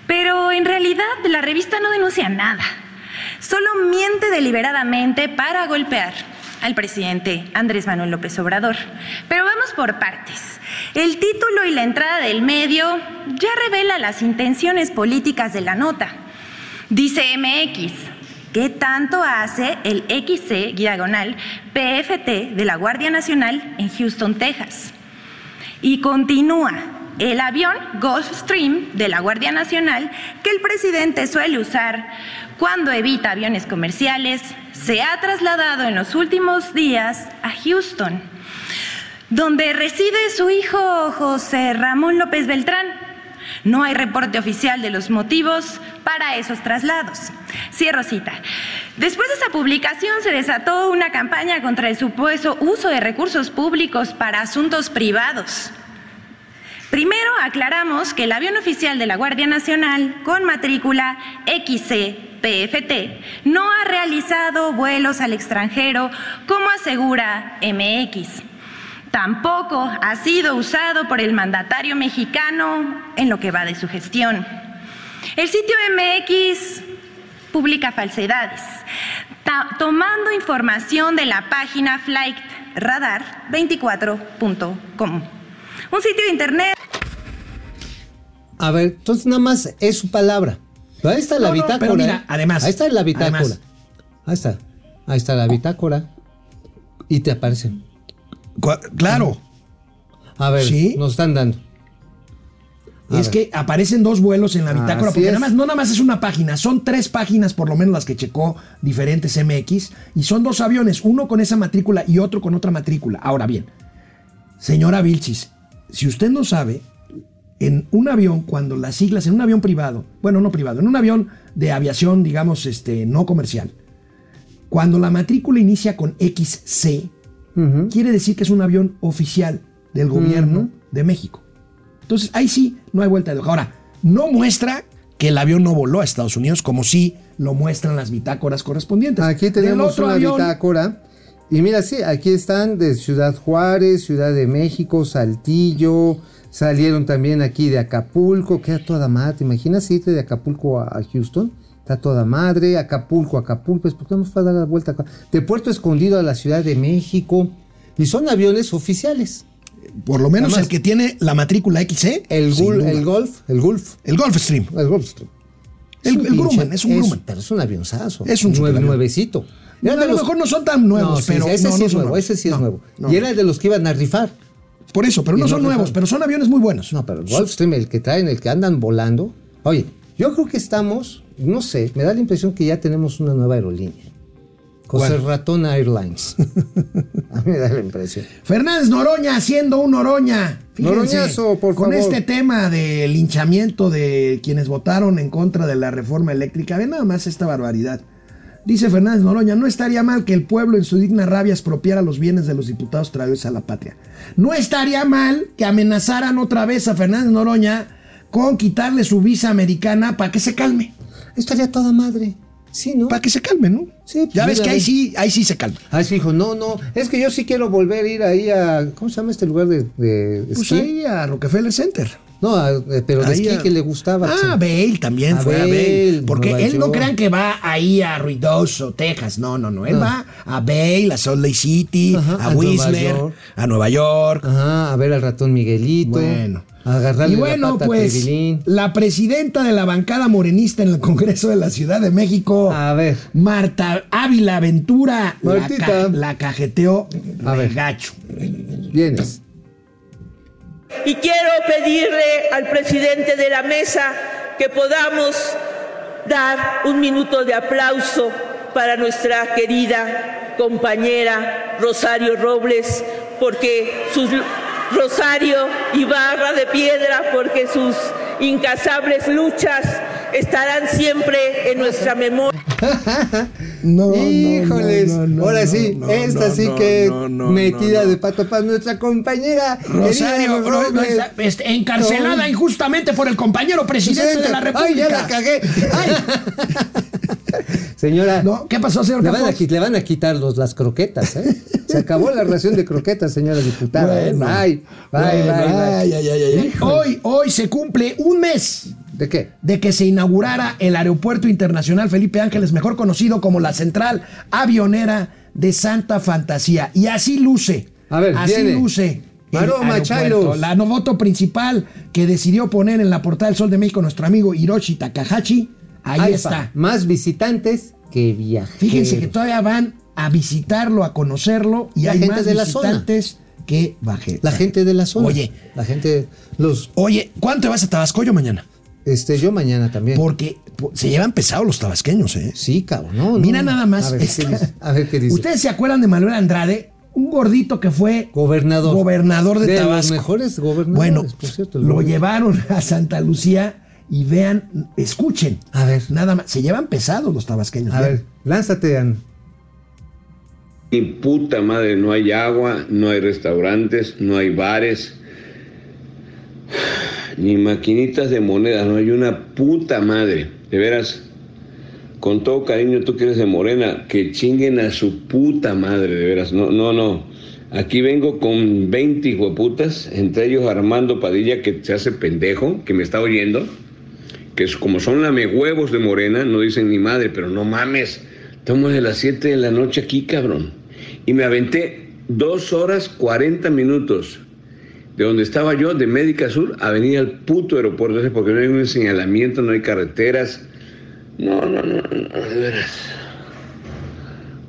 S8: Pero en realidad la revista no denuncia nada. Solo miente deliberadamente para golpear al presidente Andrés Manuel López Obrador. Pero vamos por partes. El título y la entrada del medio ya revela las intenciones políticas de la nota. Dice MX, ¿qué tanto hace el XC diagonal PFT de la Guardia Nacional en Houston, Texas? Y continúa, el avión Gulfstream de la Guardia Nacional que el presidente suele usar cuando evita aviones comerciales se ha trasladado en los últimos días a Houston, donde reside su hijo José Ramón López Beltrán. No hay reporte oficial de los motivos para esos traslados. Cierro cita. Después de esa publicación se desató una campaña contra el supuesto uso de recursos públicos para asuntos privados. Primero aclaramos que el avión oficial de la Guardia Nacional con matrícula XC-PFT no ha realizado vuelos al extranjero como asegura MX. Tampoco ha sido usado por el mandatario mexicano en lo que va de su gestión. El sitio MX publica falsedades, tomando información de la página flightradar24.com, un sitio de internet
S2: A ver, entonces nada más es su palabra. Pero ahí está la
S1: No, no,
S2: bitácora.
S1: pero mira,
S2: ¿eh?
S1: además,
S2: Ahí está la bitácora.
S1: además.
S2: Ahí está. Ahí está la bitácora. Y te aparece.
S1: Claro.
S2: A ver,
S1: ¿Sí?
S2: nos están dando. A
S1: es
S2: ver.
S1: que aparecen dos vuelos en la bitácora,
S2: Así
S1: porque nada más, no nada más es una página, son tres páginas por lo menos las que checó diferentes MX, y son dos aviones, uno con esa matrícula y otro con otra matrícula. Ahora bien, señora Vilchis, si usted no sabe, en un avión, cuando las siglas, en un avión privado, bueno, no privado, en un avión de aviación, digamos, este, no comercial, cuando la matrícula inicia con XC, Quiere decir que es un avión oficial del gobierno de México. Entonces, ahí sí, no hay vuelta de hoja. Ahora, no muestra que el avión no voló a Estados Unidos, como sí lo muestran las bitácoras correspondientes.
S2: Aquí tenemos
S1: otro
S2: una
S1: avión,
S2: bitácora. Y mira, sí, aquí están de Ciudad Juárez, Ciudad de México, Saltillo. Salieron también aquí de Acapulco, queda toda madre. ¿Te imaginas irte de Acapulco a Houston? Está toda madre. Acapulco, Acapulco. Pues, ¿por qué no fue a dar la vuelta acá? De Puerto Escondido a la Ciudad de México. Y son aviones oficiales.
S1: Por lo menos
S2: Además-
S1: el que tiene la matrícula XC.
S2: El,
S1: sin
S2: Gul- el Golf, el Gulf.
S1: El Gulfstream.
S2: El Gulfstream.
S1: El-
S2: un
S1: el Grumman, es un Grumman.
S2: Pero es un avionzazo.
S1: Es un
S2: Nueve- nuevecito.
S1: No, a lo mejor no son tan nuevos,
S2: No, sí,
S1: pero
S2: ese
S1: no,
S2: sí
S1: no
S2: es nuevo, ese sí es nuevo. Y era de los que iban a rifar.
S1: Por eso, pero no son nuevos,
S2: dejaron.
S1: pero son aviones muy buenos.
S2: No, pero el Gulfstream, el que traen, el que andan volando. Oye, yo creo que estamos, no sé, me da la impresión que ya tenemos una nueva aerolínea. José. Ratón Airlines. a mí me da la impresión.
S1: Fernández Noroña haciendo un Noroña. Fíjense,
S2: Noroñazo, por
S1: con
S2: favor.
S1: este tema de linchamiento de quienes votaron en contra de la reforma eléctrica. Ve nada más esta barbaridad. Dice Fernández Noroña, no estaría mal que el pueblo en su digna rabia expropiara los bienes de los diputados traidores a la patria. No estaría mal que amenazaran otra vez a Fernández Noroña con quitarle su visa americana para que se calme.
S2: Estaría toda madre. Sí, ¿no?
S1: Para que se calme, ¿no?
S2: Sí, pues,
S1: ya ves que ahí sí, ahí sí se calma.
S2: Ah, sí, dijo, no, no, es que yo sí quiero volver a ir ahí a, ¿cómo se llama este lugar de, de
S1: Pues
S2: esquí?
S1: ahí a Rockefeller Center.
S2: No, a- eh, pero de
S1: Ahí
S2: esquí
S1: a-
S2: que le gustaba.
S1: Ah,
S2: sí.
S1: Bale también
S2: A
S1: fue a Bale. Porque
S2: Nueva
S1: él no crean que va ahí a Ruidoso, Texas. No, no, no. Él
S2: No.
S1: va a Bale, a Salt Lake City,
S2: Ajá,
S1: a,
S2: a
S1: Whistler, a Nueva York.
S2: Ajá, a ver al ratón Miguelito.
S1: Bueno. Y bueno,
S2: la pata
S1: pues la presidenta de la bancada morenista en el Congreso de la Ciudad de México,
S2: A ver.
S1: Marta Ávila Ventura, la,
S2: Martita.
S1: ca- la cajeteó
S2: A ver.
S1: gacho.
S2: Vienes.
S9: Y quiero pedirle al presidente de la mesa que podamos dar un minuto de aplauso para nuestra querida compañera Rosario Robles, porque sus Rosario y barra de piedra, porque sus incasables luchas estarán siempre en nuestra memoria.
S1: No,
S2: Híjoles,
S1: no, no,
S2: ahora sí,
S1: no,
S2: esta
S1: no,
S2: sí que
S1: no, no,
S2: metida
S1: no, no.
S2: de pato para nuestra compañera.
S1: Rosario
S2: querida
S1: este, encarcelada
S2: No.
S1: injustamente por el compañero presidente de la República.
S2: Ay, ya la cagué. Ay. Señora,
S1: No, ¿qué pasó, señor
S2: le van, a, le van a quitar los, las croquetas, ¿eh? Se acabó la ración de croquetas, señora diputada. ¿eh?
S1: Bueno.
S2: Bye, bye, bye, bye.
S1: ay, ay, ay, ay.
S2: Híjole.
S1: Hoy, hoy se cumple un mes
S2: ¿De qué?
S1: de que se inaugurara el Aeropuerto Internacional Felipe Ángeles, mejor conocido como la Central Avionera de Santa Fantasía. Y así luce.
S2: A ver,
S1: así
S2: viene.
S1: luce.
S2: Maroma. Chairos.
S1: La novoto principal que decidió poner en la portada del Sol de México nuestro amigo Hiroshi Takahashi. Ahí está.
S2: Más visitantes que viajeros.
S1: Fíjense que todavía van a visitarlo, a conocerlo y
S2: La
S1: hay
S2: gente
S1: más
S2: de la zona.
S1: visitantes qué bajé.
S2: La gente de la zona.
S1: Oye.
S2: La gente, los,
S1: Oye, ¿cuánto vas a Tabascoyo mañana?
S2: este, yo mañana también.
S1: Porque po- se llevan pesados los tabasqueños, ¿eh?
S2: Sí, cabrón, no,
S1: Mira
S2: no.
S1: nada más.
S2: A ver,
S1: esta-
S2: ¿qué dice? A ver qué dice.
S1: ¿Ustedes se acuerdan de Manuel Andrade? Un gordito que fue
S2: Gobernador.
S1: gobernador de,
S2: De los mejores gobernadores,
S1: Bueno,
S2: por cierto,
S1: lo llevaron a Santa Lucía y vean, escuchen.
S2: A ver.
S1: Nada más. Se llevan pesados los tabasqueños.
S2: A
S1: vean.
S2: ver, lánzate, An.
S10: Ni puta madre, no hay agua, no hay restaurantes, no hay bares, ni maquinitas de monedas, no hay una puta madre. De veras, con todo cariño, tú que eres de Morena, que chinguen a su puta madre, de veras. No, no, no. Aquí vengo con 20 hijueputas, entre ellos Armando Padilla, que se hace pendejo, que me está oyendo, que como son lamehuevos de Morena, no dicen ni madre, pero no mames. Estamos de las 7 de la noche aquí, cabrón. Y me aventé dos horas 40 minutos de donde estaba yo, de Médica Sur, a venir al puto aeropuerto, ese, porque no hay un señalamiento, no hay carreteras. No, no, no, no, de veras.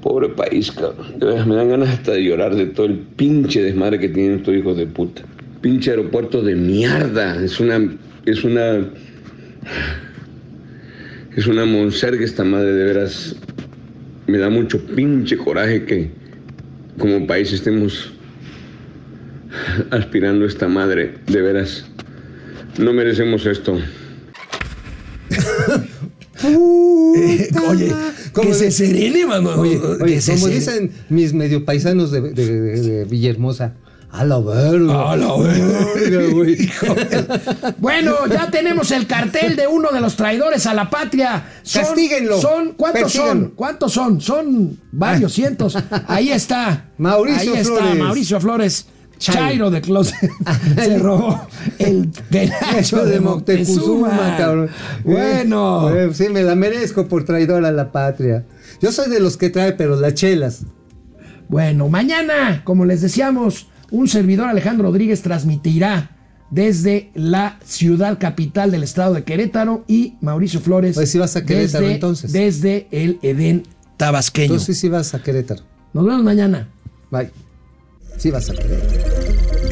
S10: Pobre país, cabrón. De veras, me dan ganas hasta de llorar de todo el pinche desmadre que tienen estos hijos de puta. Pinche aeropuerto de mierda. Es una. Es una. Es una monserga esta madre, de veras. Me da mucho pinche coraje que como país estemos aspirando a esta madre. De veras. No merecemos esto.
S1: Eh, oye,
S2: ¿Cómo
S1: que se serene, mano.
S2: Oye,
S1: que
S2: oye,
S1: se
S2: como
S1: serene.
S2: dicen mis medio paisanos de, de- de- de Villahermosa, a la verga.
S1: A la verga.
S2: güey.
S1: Bueno, ya tenemos el cartel de uno de los traidores a la patria. Son,
S2: Castíguenlo.
S1: Son, ¿Cuántos
S2: Persíganlo.
S1: son? ¿Cuántos son? Son varios cientos. Ahí está.
S2: Mauricio
S1: Ahí está
S2: Flores.
S1: Mauricio Flores.
S2: Chairo.
S1: Chairo de Closet. Se robó el penacho
S2: Eso de Moctezuma,
S1: Moctezuma.
S2: cabrón.
S1: Bueno.
S2: Eh, sí, me la merezco por traidor a la patria. Yo soy de los que trae, pero las chelas.
S1: Bueno, mañana, como les decíamos, un servidor Alejandro Rodríguez transmitirá desde la ciudad capital del estado de Querétaro y Mauricio Flores
S2: Pues sí vas a Querétaro,
S1: desde,
S2: entonces.
S1: desde el Edén tabasqueño.
S2: Entonces sí vas a Querétaro.
S1: Nos vemos mañana.
S2: Bye. Sí vas a Querétaro.